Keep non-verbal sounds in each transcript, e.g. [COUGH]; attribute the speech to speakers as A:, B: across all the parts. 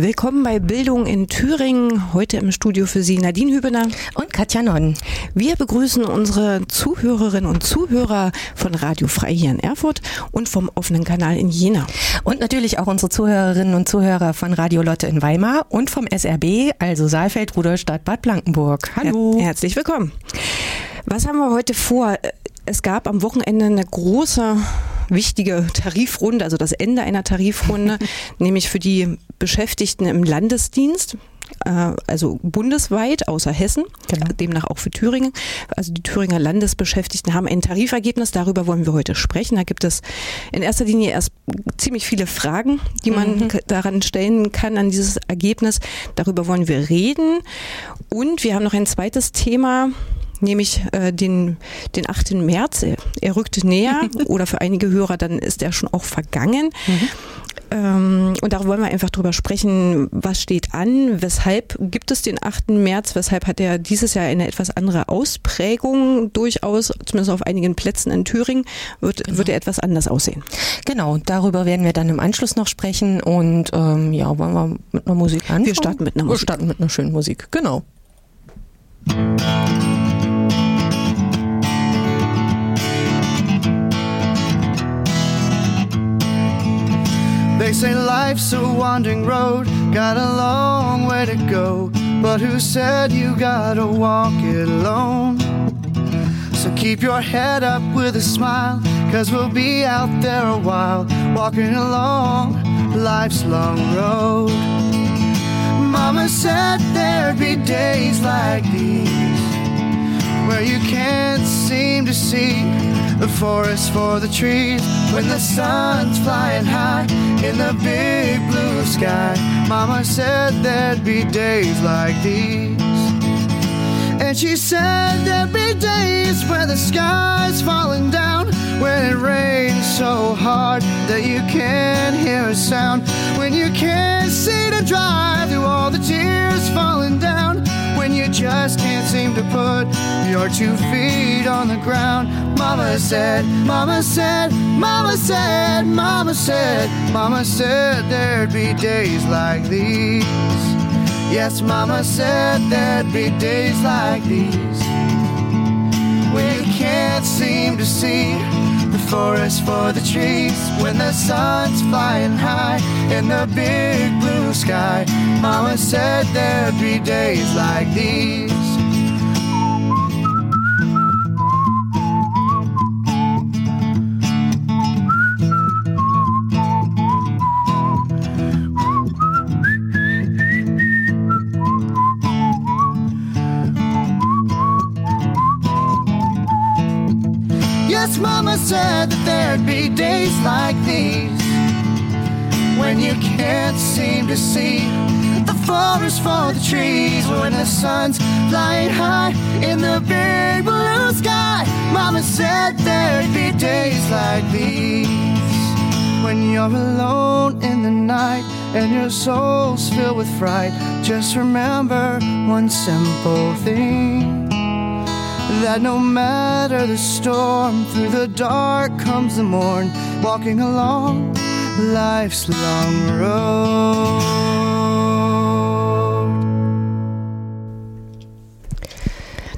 A: Willkommen bei Bildung in Thüringen. Heute im Studio für Sie Nadine Hübener
B: und Katja Nonn.
A: Wir begrüßen unsere Zuhörerinnen und Zuhörer von Radio Frei hier in Erfurt und vom offenen Kanal in Jena.
B: Und natürlich auch unsere Zuhörerinnen und Zuhörer von Radio Lotte in Weimar und vom SRB, also Saalfeld, Rudolstadt, Bad Blankenburg.
A: Hallo. Her herzlich willkommen. Was haben wir heute vor? Es gab am Wochenende eine große wichtige Tarifrunde, also das Ende einer Tarifrunde, [LAUGHS] nämlich für die Beschäftigten im Landesdienst äh, also bundesweit außer Hessen, genau. demnach auch für Thüringen. Also die Thüringer Landesbeschäftigten haben ein Tarifergebnis, darüber wollen wir heute sprechen. Da gibt es in erster Linie erst ziemlich viele Fragen, die man mhm. daran stellen kann, an dieses Ergebnis. Darüber wollen wir reden. Und wir haben noch ein zweites Thema, nämlich äh, den, den 8. März. Er rückt näher [LAUGHS] oder für einige Hörer, dann ist er schon auch vergangen. Mhm. Ähm, und da wollen wir einfach drüber sprechen, was steht an, weshalb gibt es den 8. März, weshalb hat er dieses Jahr eine etwas andere Ausprägung durchaus, zumindest auf einigen Plätzen in Thüringen, wird, genau. wird er etwas anders aussehen.
B: Genau, darüber werden wir dann im Anschluss noch sprechen und ähm, ja, wollen wir mit einer Musik anfangen?
A: Wir starten mit einer Musik.
B: Wir starten mit einer schönen Musik, genau. They say life's a wandering road, got a long way to go. But who said you gotta walk it alone? So keep your head up with a smile, cause we'll be out there a while, walking along life's long road. Mama said there'd be days like these where you can't seem to see the forest for the trees when the sun's flying high in the big blue sky. Mama said there'd be days like these. And she said there'd be days where the sky's falling down, when it rains so hard that you can't hear a sound, when you can't see to drive through all the tears falling down you just can't seem to put your two feet on the ground. Mama said, Mama said, Mama said, Mama said, Mama said there'd be days like these. Yes, Mama said there'd be days like these when you can't seem to see the forest for the trees when the sun's flying high in the big blue sky. Mama said there'd be days like these. Yes, Mama said that there'd be days like these when you can't seem to see the forest for the trees when the sun's flying high in the big blue sky. Mama said there'd be days like these when you're alone in the night and your soul's filled with fright. Just remember one simple thing that no matter the storm, through the dark comes the morn, walking along life's long road.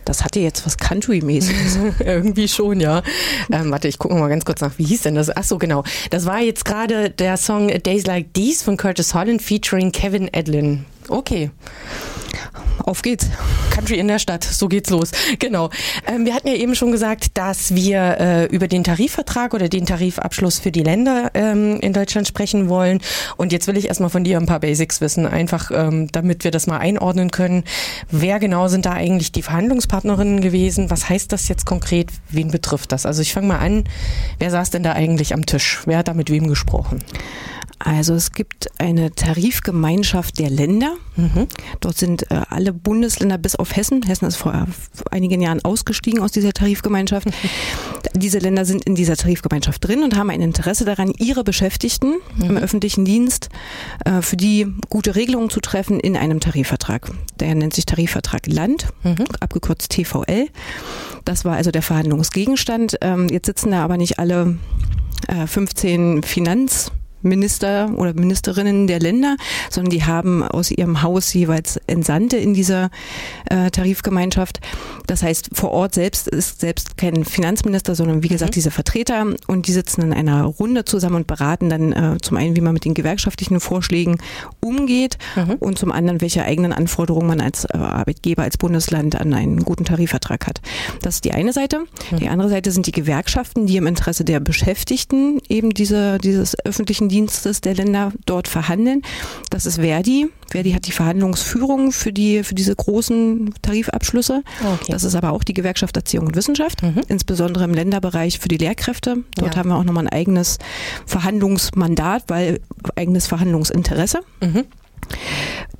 A: Das hatte jetzt was Country-mäßiges. [LAUGHS]
B: Irgendwie schon, ja. Ähm, warte, ich gucke mal ganz kurz nach. Wie hieß denn das? Ach so, genau. Das war jetzt gerade der Song Days Like These von Curtis Holland featuring Kevin Edlin. Okay.
A: Auf geht's.
B: Country in der Stadt, so geht's los. Genau. Ähm, wir hatten ja eben schon gesagt, dass wir äh, über den Tarifvertrag oder den Tarifabschluss für die Länder ähm, in Deutschland sprechen wollen. Und jetzt will ich erstmal von dir ein paar Basics wissen, einfach ähm, damit wir das mal einordnen können. Wer genau sind da eigentlich die Verhandlungspartnerinnen gewesen? Was heißt das jetzt konkret? Wen betrifft das? Also ich fange mal an. Wer saß denn da eigentlich am Tisch? Wer hat da mit wem gesprochen?
A: Also es gibt eine Tarifgemeinschaft der Länder. Mhm. Dort sind äh, alle Bundesländer bis auf Hessen. Hessen ist vor einigen Jahren ausgestiegen aus dieser Tarifgemeinschaft. Mhm. [LAUGHS] Diese Länder sind in dieser Tarifgemeinschaft drin und haben ein Interesse daran, ihre Beschäftigten mhm. im öffentlichen Dienst äh, für die gute Regelungen zu treffen in einem Tarifvertrag. Der nennt sich Tarifvertrag Land, mhm. abgekürzt TVL. Das war also der Verhandlungsgegenstand. Ähm, jetzt sitzen da aber nicht alle 15 äh, Finanz Minister oder Ministerinnen der Länder, sondern die haben aus ihrem Haus jeweils Entsandte in dieser äh, Tarifgemeinschaft. Das heißt, vor Ort selbst ist selbst kein Finanzminister, sondern wie gesagt mhm. diese Vertreter und die sitzen in einer Runde zusammen und beraten dann äh, zum einen, wie man mit den gewerkschaftlichen Vorschlägen umgeht mhm. und zum anderen, welche eigenen Anforderungen man als äh, Arbeitgeber, als Bundesland an einen guten Tarifvertrag hat. Das ist die eine Seite. Mhm. Die andere Seite sind die Gewerkschaften, die im Interesse der Beschäftigten eben diese, dieses öffentlichen Dienstes der Länder dort verhandeln. Das ist Verdi. Verdi hat die Verhandlungsführung für die für diese großen Tarifabschlüsse. Okay. Das ist aber auch die Gewerkschaft Erziehung und Wissenschaft, mhm. insbesondere im Länderbereich für die Lehrkräfte. Dort ja. haben wir auch nochmal ein eigenes Verhandlungsmandat, weil eigenes Verhandlungsinteresse. Mhm.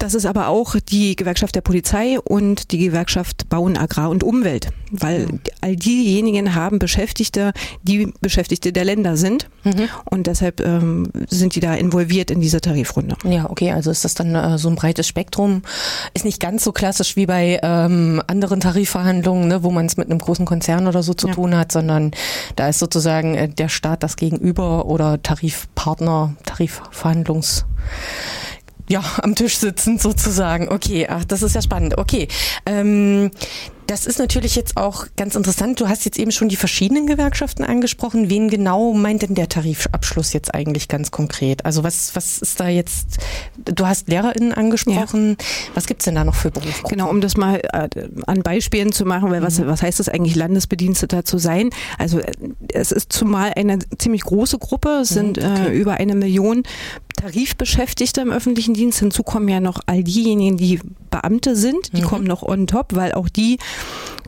A: Das ist aber auch die Gewerkschaft der Polizei und die Gewerkschaft Bauen, Agrar und Umwelt, weil mhm. all diejenigen haben Beschäftigte, die Beschäftigte der Länder sind mhm. und deshalb ähm, sind die da involviert in diese Tarifrunde.
C: Ja, okay, also ist das dann äh, so ein breites Spektrum, ist nicht ganz so klassisch wie bei ähm, anderen Tarifverhandlungen, ne, wo man es mit einem großen Konzern oder so zu ja. tun hat, sondern da ist sozusagen äh, der Staat das Gegenüber oder Tarifpartner, Tarifverhandlungs ja, am Tisch sitzen sozusagen. Okay, ach, das ist ja spannend. Okay. Ähm, das ist natürlich jetzt auch ganz interessant. Du hast jetzt eben schon die verschiedenen Gewerkschaften angesprochen. Wen genau meint denn der Tarifabschluss jetzt eigentlich ganz konkret? Also was, was ist da jetzt, du hast LehrerInnen angesprochen. Ja. Was gibt's denn da noch für Berufe?
A: Genau, um das mal äh, an Beispielen zu machen, weil was, mhm. was heißt das eigentlich, Landesbediensteter zu sein? Also äh, es ist zumal eine ziemlich große Gruppe, es mhm, sind okay. äh, über eine Million Tarifbeschäftigte im öffentlichen Dienst. Hinzu kommen ja noch all diejenigen, die Beamte sind, die mhm. kommen noch on top, weil auch die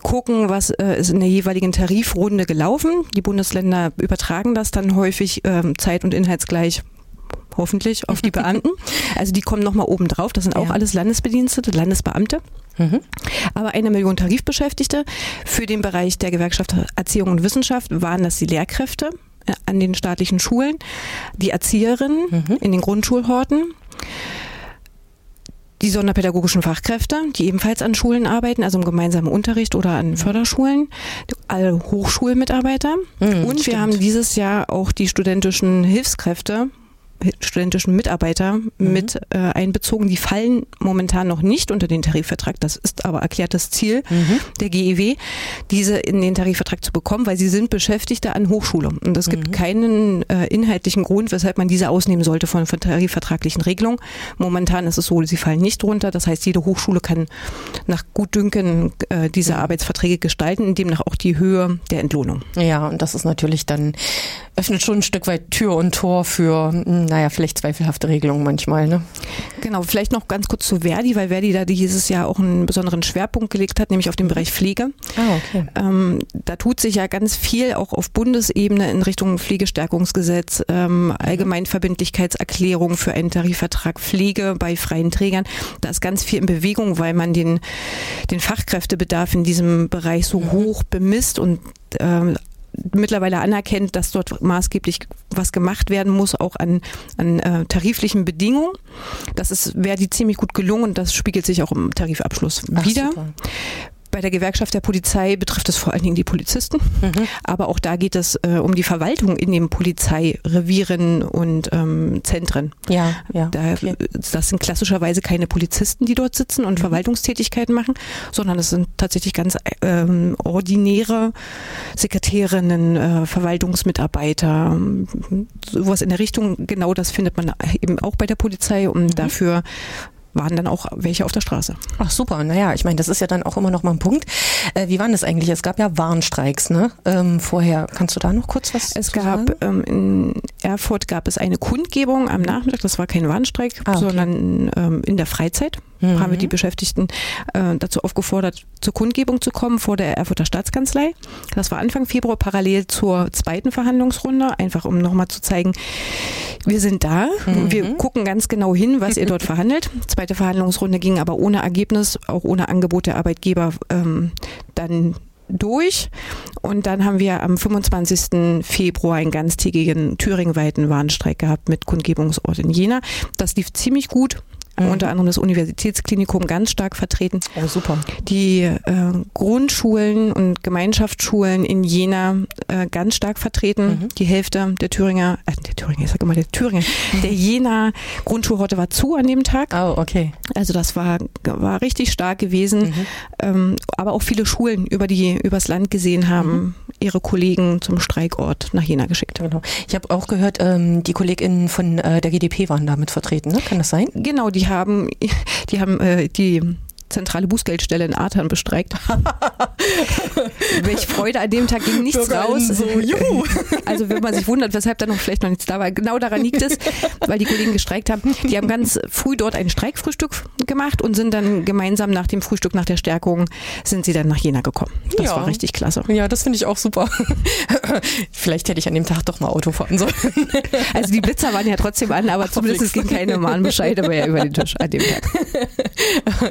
A: gucken, was äh, ist in der jeweiligen Tarifrunde gelaufen. Die Bundesländer übertragen das dann häufig ähm, zeit- und inhaltsgleich hoffentlich auf die [LAUGHS] Beamten. Also die kommen nochmal oben drauf. Das sind auch ja. alles Landesbedienstete, Landesbeamte. Mhm. Aber eine Million Tarifbeschäftigte. Für den Bereich der Gewerkschaft Erziehung und Wissenschaft waren das die Lehrkräfte äh, an den staatlichen Schulen, die Erzieherinnen mhm. in den Grundschulhorten die sonderpädagogischen Fachkräfte, die ebenfalls an Schulen arbeiten, also im gemeinsamen Unterricht oder an Förderschulen, alle Hochschulmitarbeiter. Mhm, und stimmt. wir haben dieses Jahr auch die studentischen Hilfskräfte studentischen Mitarbeiter mhm. mit äh, einbezogen. Die fallen momentan noch nicht unter den Tarifvertrag. Das ist aber erklärtes Ziel mhm. der GEW, diese in den Tarifvertrag zu bekommen, weil sie sind Beschäftigte an Hochschule. Und es gibt mhm. keinen äh, inhaltlichen Grund, weshalb man diese ausnehmen sollte von, von tarifvertraglichen Regelungen. Momentan ist es so, sie fallen nicht runter. Das heißt, jede Hochschule kann nach Gutdünken äh, diese mhm. Arbeitsverträge gestalten, demnach auch die Höhe der Entlohnung.
C: Ja, und das ist natürlich dann, öffnet schon ein Stück weit Tür und Tor für hm, naja, vielleicht zweifelhafte Regelungen manchmal. Ne?
A: Genau, vielleicht noch ganz kurz zu Verdi, weil Verdi da dieses Jahr auch einen besonderen Schwerpunkt gelegt hat, nämlich auf den Bereich Pflege. Ah, okay. Ähm, da tut sich ja ganz viel auch auf Bundesebene in Richtung Pflegestärkungsgesetz, ähm. Allgemeinverbindlichkeitserklärung für einen Tarifvertrag Pflege bei freien Trägern. Da ist ganz viel in Bewegung, weil man den, den Fachkräftebedarf in diesem Bereich so mhm. hoch bemisst und ähm, mittlerweile anerkennt, dass dort maßgeblich was gemacht werden muss, auch an, an äh, tariflichen Bedingungen. Das ist Verdi ziemlich gut gelungen und das spiegelt sich auch im Tarifabschluss Ach, wieder. Super. Bei der Gewerkschaft der Polizei betrifft es vor allen Dingen die Polizisten, mhm. aber auch da geht es äh, um die Verwaltung in den Polizeirevieren und ähm, Zentren.
C: Ja, ja.
A: Da, das sind klassischerweise keine Polizisten, die dort sitzen und mhm. Verwaltungstätigkeiten machen, sondern es sind tatsächlich ganz ähm, ordinäre Sekretärinnen, äh, Verwaltungsmitarbeiter, sowas in der Richtung. Genau das findet man eben auch bei der Polizei und mhm. dafür waren dann auch welche auf der Straße.
C: Ach super, naja, ich meine, das ist ja dann auch immer noch mal ein Punkt. Äh, wie waren das eigentlich? Es gab ja Warnstreiks, ne? Ähm, vorher. Kannst du da noch kurz was
A: Es gab ähm, in Erfurt gab es eine Kundgebung am Nachmittag, das war kein Warnstreik, ah, okay. sondern ähm, in der Freizeit mhm. haben wir die Beschäftigten äh, dazu aufgefordert, zur Kundgebung zu kommen vor der Erfurter Staatskanzlei. Das war Anfang Februar parallel zur zweiten Verhandlungsrunde, einfach um nochmal zu zeigen, wir sind da, mhm. wir gucken ganz genau hin, was ihr dort [LAUGHS] verhandelt. Zweite Verhandlungsrunde ging aber ohne Ergebnis, auch ohne Angebot der Arbeitgeber ähm, dann durch. Und dann haben wir am 25. Februar einen ganztägigen thüringenweiten Warnstreik gehabt mit Kundgebungsort in Jena. Das lief ziemlich gut. Mhm. Unter anderem das Universitätsklinikum ganz stark vertreten.
C: Oh, super.
A: Die äh, Grundschulen und Gemeinschaftsschulen in Jena äh, ganz stark vertreten. Mhm. Die Hälfte der Thüringer, äh, der Thüringer, ich sag immer der Thüringer, der Jena Grundschulhorte war zu an dem Tag.
C: Oh, okay.
A: Also das war, war richtig stark gewesen. Mhm. Ähm, aber auch viele Schulen, über die übers Land gesehen haben, mhm. ihre Kollegen zum Streikort nach Jena geschickt.
C: Genau. Ich habe auch gehört, ähm, die KollegInnen von äh, der GDP waren damit vertreten, ne? Kann das sein?
A: Genau, die haben, die haben äh, die zentrale Bußgeldstelle in Artern bestreikt. [LAUGHS] Welch Freude an dem Tag ging nichts raus. So. [LAUGHS] Also wenn man sich wundert, weshalb da noch vielleicht noch nichts da war, genau daran liegt es, weil die Kollegen gestreikt haben. Die haben ganz früh dort ein Streikfrühstück gemacht und sind dann gemeinsam nach dem Frühstück, nach der Stärkung, sind sie dann nach Jena gekommen. Das ja. war richtig klasse.
C: Ja, das finde ich auch super. [LAUGHS] vielleicht hätte ich an dem Tag doch mal Auto fahren sollen.
A: Also die Blitzer waren ja trotzdem an, aber zumindest es ging keine Mahnbescheid mehr über den Tisch an dem Tag.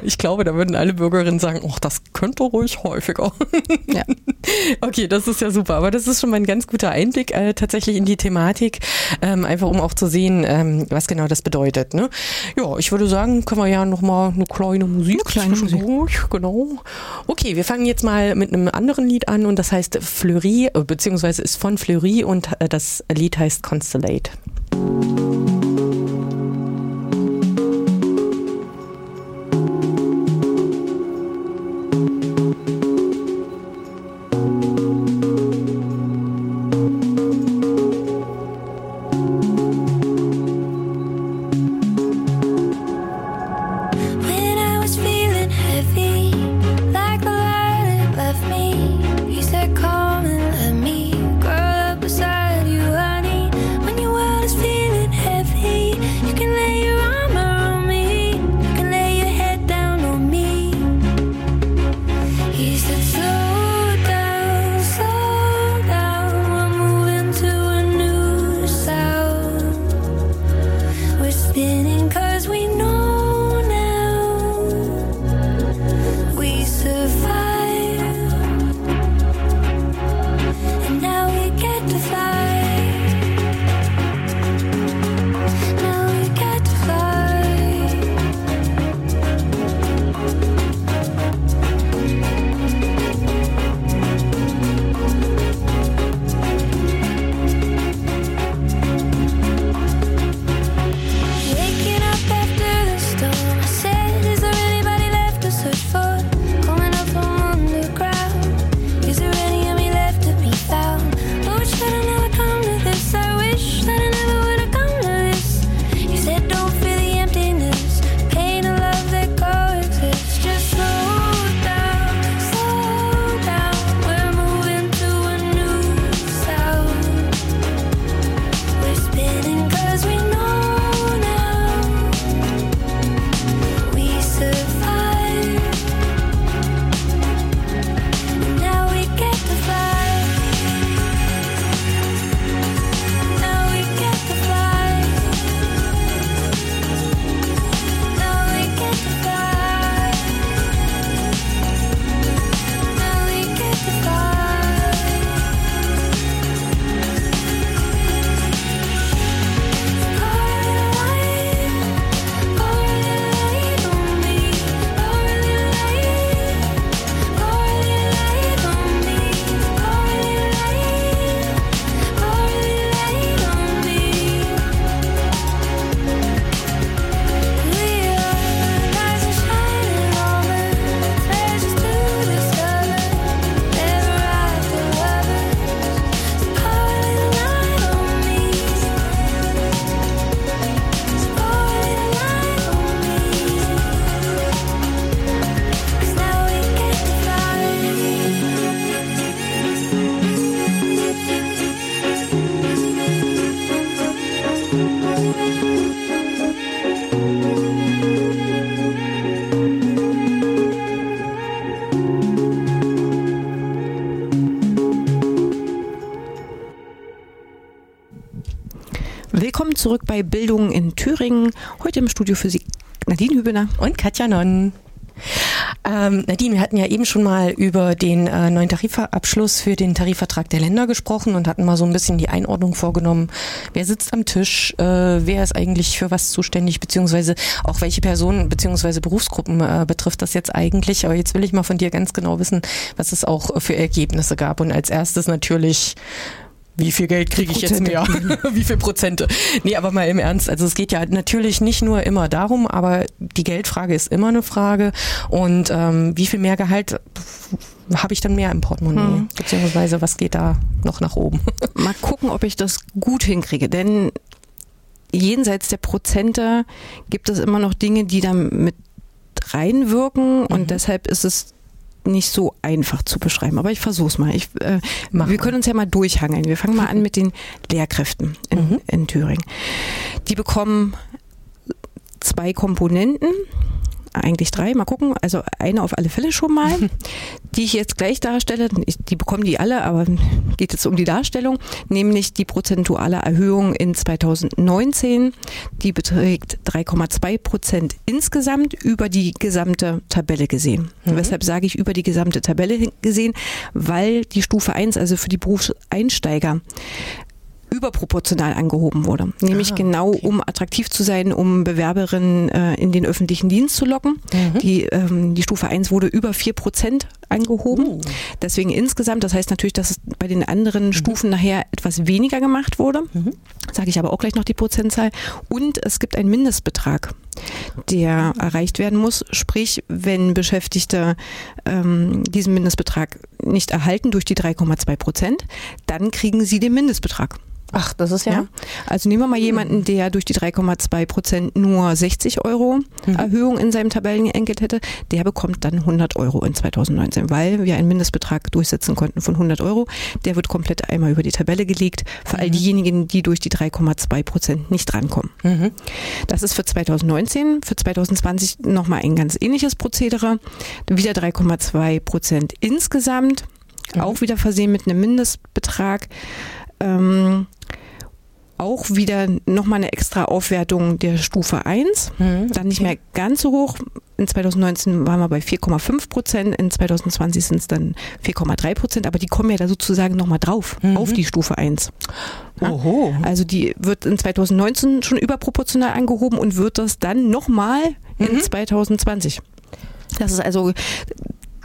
C: Ich glaube, da würden alle Bürgerinnen sagen, oh, das könnte ruhig häufiger. Ja. [LAUGHS] Okay, das ist ja super. Aber das ist schon mal ein ganz guter Einblick äh, tatsächlich in die Thematik, ähm, einfach um auch zu sehen, ähm, was genau das bedeutet. Ne? Ja, ich würde sagen, können wir ja nochmal eine kleine Musik.
A: Eine kleine Musik.
C: Genau. Okay, wir fangen jetzt mal mit einem anderen Lied an und das heißt Fleury, äh, beziehungsweise ist von Fleury und äh, das Lied heißt Constellate.
A: Im Studio für Sie Nadine Hübener
C: und Katja Nonn. Ähm, Nadine, wir hatten ja eben schon mal über den äh, neuen Tarifabschluss für den Tarifvertrag der Länder gesprochen und hatten mal so ein bisschen die Einordnung vorgenommen. Wer sitzt am Tisch? Äh, wer ist eigentlich für was zuständig? Beziehungsweise auch welche Personen beziehungsweise Berufsgruppen äh, betrifft das jetzt eigentlich? Aber jetzt will ich mal von dir ganz genau wissen, was es auch für Ergebnisse gab. Und als erstes natürlich wie viel Geld kriege ich jetzt mehr? [LAUGHS] wie viel Prozente? Nee, aber mal im Ernst. Also es geht ja natürlich nicht nur immer darum, aber die Geldfrage ist immer eine Frage. Und ähm, wie viel mehr Gehalt habe ich dann mehr im Portemonnaie? Hm. Beziehungsweise was geht da noch nach oben? [LAUGHS]
A: Mal gucken, ob ich das gut hinkriege. Denn jenseits der Prozente gibt es immer noch Dinge, die da mit reinwirken. Und mhm. deshalb ist es nicht so einfach zu beschreiben, aber ich versuche es mal. Ich, äh, wir können uns ja mal durchhangeln. Wir fangen mal an mit den Lehrkräften in, mhm. in Thüringen. Die bekommen zwei Komponenten eigentlich drei, mal gucken. Also eine auf alle Fälle schon mal, [LAUGHS] die ich jetzt gleich darstelle. Die bekommen die alle, aber geht jetzt um die Darstellung, nämlich die prozentuale Erhöhung in 2019. Die beträgt 3,2 Prozent insgesamt über die gesamte Tabelle gesehen. Mhm. Weshalb sage ich über die gesamte Tabelle gesehen? Weil die Stufe 1, also für die Berufseinsteiger, überproportional angehoben wurde. Nämlich ah, genau, okay. um attraktiv zu sein, um Bewerberinnen äh, in den öffentlichen Dienst zu locken. Mhm. Die, ähm, die Stufe 1 wurde über 4 Prozent angehoben. Uh. Deswegen insgesamt, das heißt natürlich, dass es bei den anderen mhm. Stufen nachher etwas weniger gemacht wurde. Mhm. Sage ich aber auch gleich noch die Prozentzahl. Und es gibt einen Mindestbetrag der erreicht werden muss. Sprich, wenn Beschäftigte ähm, diesen Mindestbetrag nicht erhalten durch die 3,2 Prozent, dann kriegen sie den Mindestbetrag.
C: Ach, das ist ja. ja.
A: Also nehmen wir mal jemanden, der durch die 3,2 Prozent nur 60 Euro mhm. Erhöhung in seinem Tabellenentgelt hätte, der bekommt dann 100 Euro in 2019, weil wir einen Mindestbetrag durchsetzen konnten von 100 Euro. Der wird komplett einmal über die Tabelle gelegt für mhm. all diejenigen, die durch die 3,2 Prozent nicht drankommen. Mhm. Das ist für 2019. Für 2020 nochmal ein ganz ähnliches Prozedere. Wieder 3,2 Prozent insgesamt. Mhm. Auch wieder versehen mit einem Mindestbetrag. Ähm, auch wieder nochmal eine extra Aufwertung der Stufe 1. Mhm. Dann nicht mehr ganz so hoch. In 2019 waren wir bei 4,5 Prozent, in 2020 sind es dann 4,3 Prozent, aber die kommen ja da sozusagen nochmal drauf, mhm. auf die Stufe 1. Oho. Also die wird in 2019 schon überproportional angehoben und wird das dann nochmal mhm. in 2020. Das ist also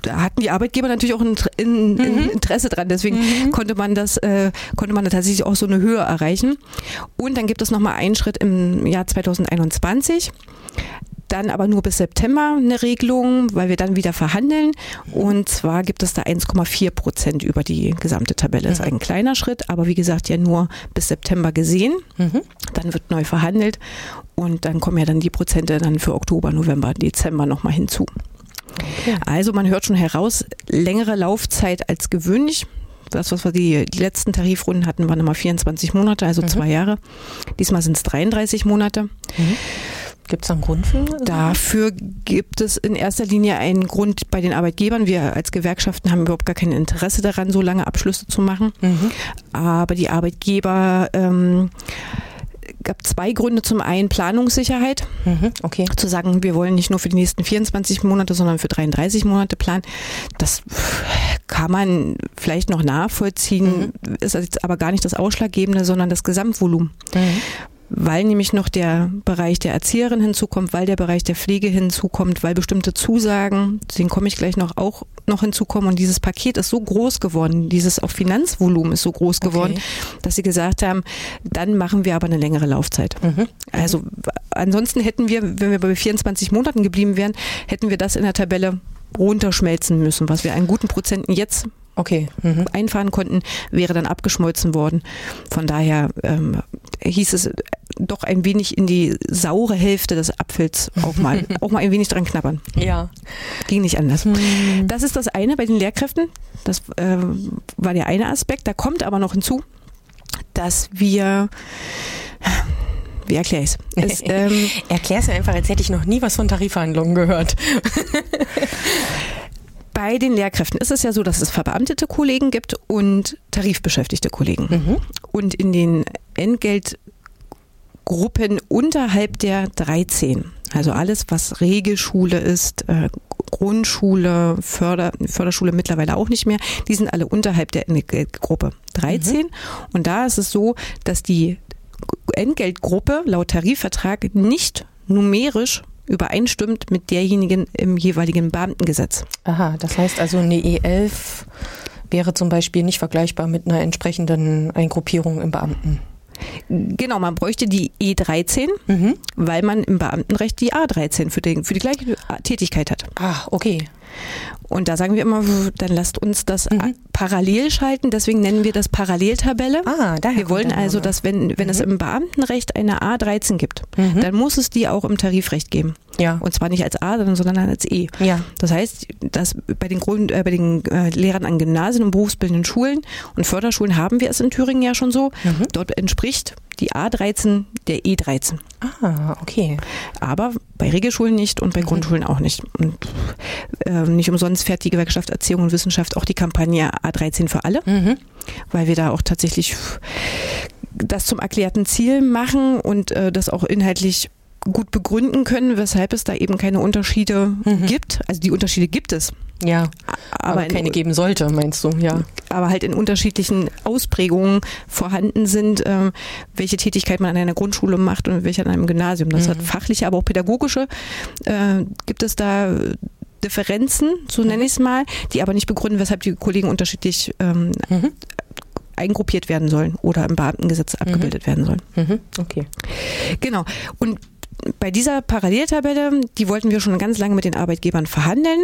A: da hatten die Arbeitgeber natürlich auch ein, ein, mhm. ein Interesse dran. Deswegen mhm. konnte man das, äh, konnte man da tatsächlich auch so eine Höhe erreichen. Und dann gibt es nochmal einen Schritt im Jahr 2021 dann aber nur bis September eine Regelung, weil wir dann wieder verhandeln. Und zwar gibt es da 1,4 Prozent über die gesamte Tabelle. Das ist mhm. ein kleiner Schritt, aber wie gesagt ja nur bis September gesehen. Mhm. Dann wird neu verhandelt und dann kommen ja dann die Prozente dann für Oktober, November, Dezember nochmal hinzu. Okay. Also man hört schon heraus, längere Laufzeit als gewöhnlich. Das, was wir die, die letzten Tarifrunden hatten, waren immer 24 Monate, also mhm. zwei Jahre. Diesmal sind es 33 Monate. Mhm.
C: Gibt es einen Grund für?
A: Dafür gibt es in erster Linie einen Grund bei den Arbeitgebern. Wir als Gewerkschaften haben überhaupt gar kein Interesse daran, so lange Abschlüsse zu machen. Mhm. Aber die Arbeitgeber ähm, gab zwei Gründe. Zum einen Planungssicherheit. Mhm, okay. Zu sagen, wir wollen nicht nur für die nächsten 24 Monate, sondern für 33 Monate planen. Das kann man vielleicht noch nachvollziehen, mhm. ist jetzt aber gar nicht das Ausschlaggebende, sondern das Gesamtvolumen. Mhm weil nämlich noch der Bereich der Erzieherin hinzukommt, weil der Bereich der Pflege hinzukommt, weil bestimmte Zusagen, zu denen komme ich gleich noch, auch noch hinzukommen. Und dieses Paket ist so groß geworden, dieses auch Finanzvolumen ist so groß geworden, okay. dass sie gesagt haben, dann machen wir aber eine längere Laufzeit. Mhm. Also ansonsten hätten wir, wenn wir bei 24 Monaten geblieben wären, hätten wir das in der Tabelle runterschmelzen müssen, was wir einen guten Prozenten jetzt okay. Mhm. einfahren konnten, wäre dann abgeschmolzen worden. Von daher ähm, hieß es doch ein wenig in die saure Hälfte des Apfels auch mal, [LAUGHS] auch mal ein wenig dran knabbern.
C: Ja.
A: Ging nicht anders. Mhm. Das ist das eine bei den Lehrkräften. Das äh, war der eine Aspekt. Da kommt aber noch hinzu, dass wir wie erkläre ich es? [LAUGHS]
C: Ähm, Erklär es einfach, als hätte ich noch nie was von Tarifverhandlungen gehört. [LAUGHS]
A: bei den Lehrkräften ist es ja so, dass es verbeamtete Kollegen gibt und tarifbeschäftigte Kollegen. Mhm. Und in den Entgelt Gruppen unterhalb der 13. Also alles, was Regelschule ist, äh, Grundschule, Förder, Förderschule mittlerweile auch nicht mehr, die sind alle unterhalb der Entgeltgruppe 13. Mhm. Und da ist es so, dass die Entgeltgruppe laut Tarifvertrag nicht numerisch übereinstimmt mit derjenigen im jeweiligen Beamtengesetz.
C: Aha, das heißt also eine E11 wäre zum Beispiel nicht vergleichbar mit einer entsprechenden Eingruppierung im Beamten.
A: Genau, man bräuchte die E13, mhm. weil man im Beamtenrecht die A13 für, den, für die gleiche Tätigkeit hat.
C: Ah, okay.
A: Und da sagen wir immer, dann lasst uns das mhm. parallel schalten. Deswegen nennen wir das Paralleltabelle. Ah, daher wir wollen also, dass wenn, wenn mhm. es im Beamtenrecht eine A13 gibt, mhm. dann muss es die auch im Tarifrecht geben. Ja. Und zwar nicht als A, sondern als E. Ja. Das heißt, dass bei den, Grund, äh, bei den äh, Lehrern an Gymnasien und berufsbildenden Schulen und Förderschulen haben wir es in Thüringen ja schon so. Mhm. Dort entspricht die A13 der E13.
C: Ah, okay.
A: Aber bei Regelschulen nicht und bei mhm. Grundschulen auch nicht. Und äh, nicht umsonst fährt die Gewerkschaft Erziehung und Wissenschaft auch die Kampagne A13 für alle, mhm. weil wir da auch tatsächlich das zum erklärten Ziel machen und äh, das auch inhaltlich gut begründen können, weshalb es da eben keine Unterschiede mhm. gibt. Also die Unterschiede gibt es.
C: Ja, aber, aber keine geben sollte, meinst du, ja.
A: Aber halt in unterschiedlichen Ausprägungen vorhanden sind, äh, welche Tätigkeit man an einer Grundschule macht und welche an einem Gymnasium. Das mhm. hat fachliche, aber auch pädagogische. Äh, gibt es da Differenzen, so nenne ich es mal, die aber nicht begründen, weshalb die Kollegen unterschiedlich ähm, mhm eingruppiert werden sollen oder im Beamtengesetz abgebildet mhm. werden sollen.
C: Mhm. Okay.
A: Genau. Und bei dieser Paralleltabelle, die wollten wir schon ganz lange mit den Arbeitgebern verhandeln.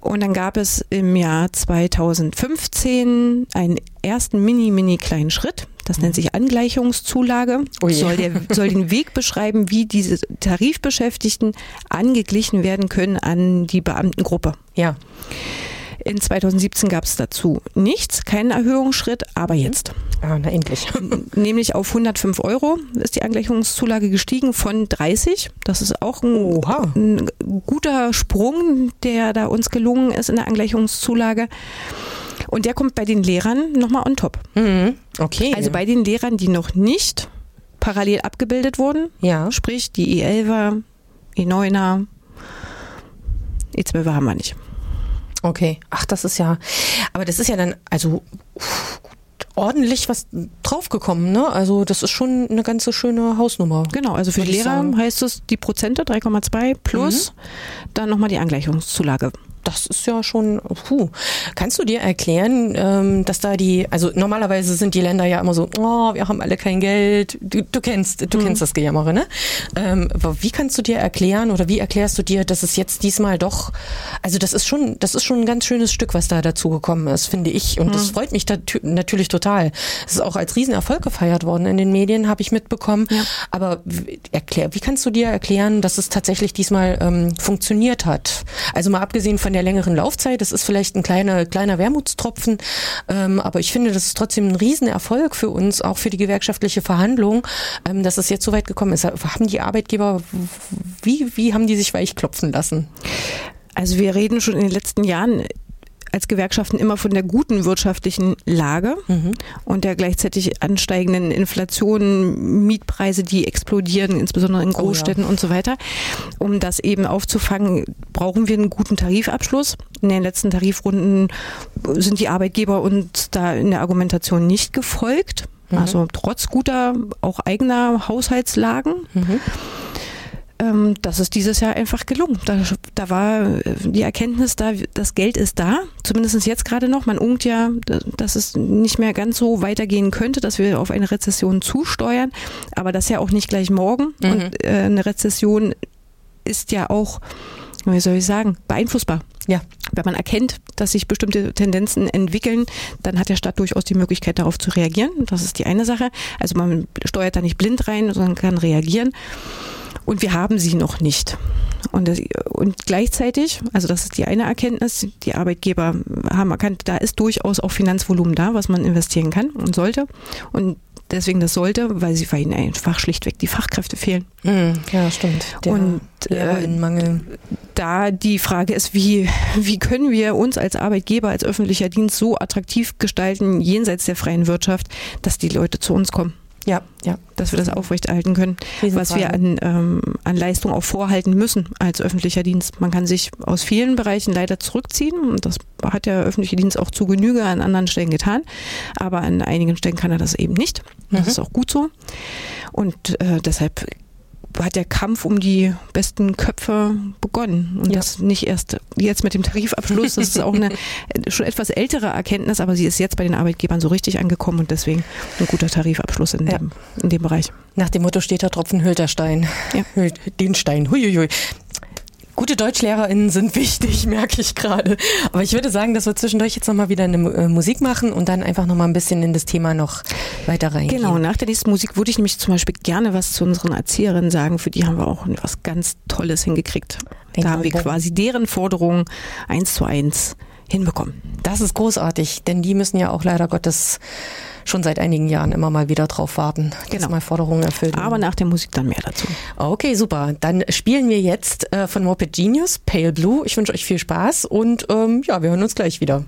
A: Und dann gab es im Jahr 2015 einen ersten mini, mini kleinen Schritt. Das nennt sich Angleichungszulage. Oh soll, der, [LAUGHS] soll den Weg beschreiben, wie diese Tarifbeschäftigten angeglichen werden können an die Beamtengruppe.
C: Ja.
A: In 2017 gab es dazu nichts, keinen Erhöhungsschritt, aber mhm.
C: Ah, na endlich. [LAUGHS]
A: Nämlich auf 105 Euro ist die Angleichungszulage gestiegen von 30. Das ist auch ein, ein guter Sprung, der da uns gelungen ist in der Angleichungszulage. Und der kommt bei den Lehrern nochmal on top.
C: Mhm. Okay.
A: Also bei den Lehrern, die noch nicht parallel abgebildet wurden,
C: ja.
A: sprich die E11er, E9er, E12er haben wir nicht.
C: Okay. Ach, das ist ja, aber das ist ja dann, also ordentlich was draufgekommen, ne? Also das ist schon eine ganze schöne Hausnummer.
A: Genau, also für die Lehrer sagen. heißt es die Prozente 3,2 plus mhm. dann nochmal die Angleichungszulage
C: das ist ja schon, puh. Kannst du dir erklären, ähm, dass da die, also normalerweise sind die Länder ja immer so, oh, wir haben alle kein Geld. Du, du kennst, du mhm. kennst das Gejammere, ne? Ähm, wie kannst du dir erklären oder wie erklärst du dir, dass es jetzt diesmal doch, also das ist schon, das ist schon ein ganz schönes Stück, was da dazu gekommen ist, finde ich. Und mhm. das freut mich natürlich total. Es ist auch als Riesenerfolg gefeiert worden in den Medien, habe ich mitbekommen. Ja. Aber erklär, wie kannst du dir erklären, dass es tatsächlich diesmal ähm, funktioniert hat? Also mal abgesehen von der der längeren Laufzeit. Das ist vielleicht ein kleiner, kleiner Wermutstropfen, ähm, aber ich finde, das ist trotzdem ein Riesenerfolg für uns, auch für die gewerkschaftliche Verhandlung, ähm, dass es jetzt so weit gekommen ist. Haben die Arbeitgeber, wie, wie haben die sich weichklopfen lassen?
A: Also wir reden schon in den letzten Jahren als Gewerkschaften immer von der guten wirtschaftlichen Lage mhm. und der gleichzeitig ansteigenden Inflation, Mietpreise, die explodieren, insbesondere in Großstädten oh ja. und so weiter. Um das eben aufzufangen, brauchen wir einen guten Tarifabschluss. In den letzten Tarifrunden sind die Arbeitgeber uns da in der Argumentation nicht gefolgt. Mhm. Also trotz guter, auch eigener Haushaltslagen. Mhm ähm, das ist dieses Jahr einfach gelungen. Da, da war äh, die Erkenntnis da, das Geld ist da, zumindest jetzt gerade noch. Man ungt ja, dass es nicht mehr ganz so weitergehen könnte, dass wir auf eine Rezession zusteuern, aber das ja auch nicht gleich morgen. Mhm. Und äh, eine Rezession ist ja auch, wie soll ich sagen, beeinflussbar.
C: Ja.
A: Wenn man erkennt, dass sich bestimmte Tendenzen entwickeln, dann hat der Staat durchaus die Möglichkeit, darauf zu reagieren. Das ist die eine Sache. Also man steuert da nicht blind rein, sondern kann reagieren. Und wir haben sie noch nicht. Und, das, und gleichzeitig, also das ist die eine Erkenntnis, die Arbeitgeber haben erkannt, da ist durchaus auch Finanzvolumen da, was man investieren kann und sollte. Und deswegen das sollte, weil sie weil ihnen einfach schlichtweg die Fachkräfte fehlen.
C: Mhm, ja, stimmt.
A: Der und äh, Mangel. da die Frage ist, wie, wie können wir uns als Arbeitgeber, als öffentlicher Dienst so attraktiv gestalten, jenseits der freien Wirtschaft, dass die Leute zu uns kommen.
D: Ja, ja.
A: Dass wir das aufrechterhalten können, was wir an, ähm, an Leistung auch vorhalten müssen als öffentlicher Dienst. Man kann sich aus vielen Bereichen leider zurückziehen und das hat der öffentliche Dienst auch zu Genüge an anderen Stellen getan, aber an einigen Stellen kann er das eben nicht. Das mhm. ist auch gut so. Und äh, deshalb hat der Kampf um die besten Köpfe begonnen. Und ja. das nicht erst jetzt mit dem Tarifabschluss. Das ist auch eine schon etwas ältere Erkenntnis, aber sie ist jetzt bei den Arbeitgebern so richtig angekommen und deswegen ein guter Tarifabschluss in, ja. dem, in dem Bereich.
D: Nach dem Motto steht der Tropfen hüllt der Stein. Ja. Hüllt den Stein. Huiuiui. Gute DeutschlehrerInnen sind wichtig, [LAUGHS] merke ich gerade. Aber ich würde sagen, dass wir zwischendurch jetzt nochmal wieder eine äh, Musik machen und dann einfach nochmal ein bisschen in das Thema noch weiter reingehen.
A: Genau, nach der nächsten Musik würde ich nämlich zum Beispiel gerne was zu unseren Erzieherinnen sagen. Für die haben wir auch was ganz Tolles hingekriegt. Den da haben wir quasi deren Forderungen eins zu eins hinbekommen.
D: Das ist großartig, denn die müssen ja auch leider Gottes schon seit einigen Jahren immer mal wieder drauf warten, dass genau. mal Forderungen erfüllt
A: werden. Aber nach der Musik dann mehr dazu.
D: Okay, super. Dann spielen wir jetzt äh, von Moped Genius Pale Blue. Ich wünsche euch viel Spaß und ähm, ja, wir hören uns gleich wieder.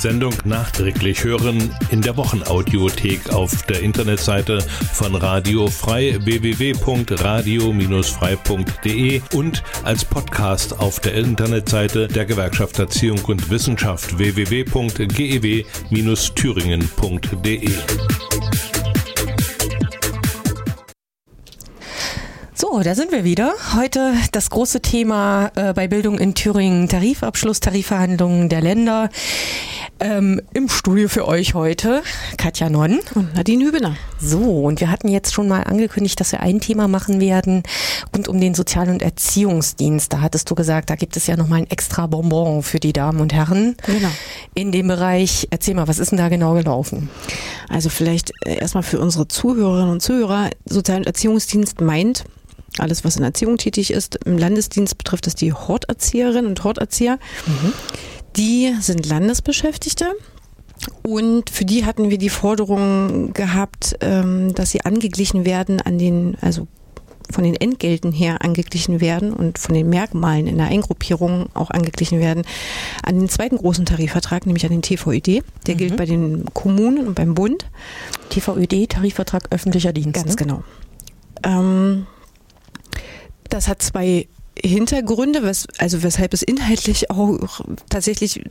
E: Sendung nachträglich hören in der Wochenaudiothek auf der Internetseite von Radio Frei www.radio-frei.de und als Podcast auf der Internetseite der Gewerkschaft Erziehung und Wissenschaft www.gew-thüringen.de.
C: So, da sind wir wieder. Heute das große Thema äh, bei Bildung in Thüringen, Tarifabschluss, Tarifverhandlungen der Länder. Ähm, Im Studio für euch heute Katja Nonn
A: und Nadine Hübener.
C: So, und wir hatten jetzt schon mal angekündigt, dass wir ein Thema machen werden rund um den Sozial- und Erziehungsdienst. Da hattest du gesagt, da gibt es ja nochmal ein extra Bonbon für die Damen und Herren.
A: Genau.
C: In dem Bereich, erzähl mal, was ist denn da genau gelaufen?
A: Also vielleicht äh, erstmal für unsere Zuhörerinnen und Zuhörer. Sozial- und Erziehungsdienst meint, alles, was in Erziehung tätig ist. Im Landesdienst betrifft es die Horterzieherinnen und Horterzieher. Mhm. Die sind Landesbeschäftigte. Und für die hatten wir die Forderung gehabt, ähm, dass sie angeglichen werden an den, also von den Entgelten her angeglichen werden und von den Merkmalen in der Eingruppierung auch angeglichen werden an den zweiten großen Tarifvertrag, nämlich an den TVÖD. Der mhm. gilt bei den Kommunen und beim Bund.
C: TVÖD, Tarifvertrag öffentlicher Dienst.
A: Ganz ne? genau. Ähm, das hat zwei Hintergründe, wes also weshalb es inhaltlich auch tatsächlich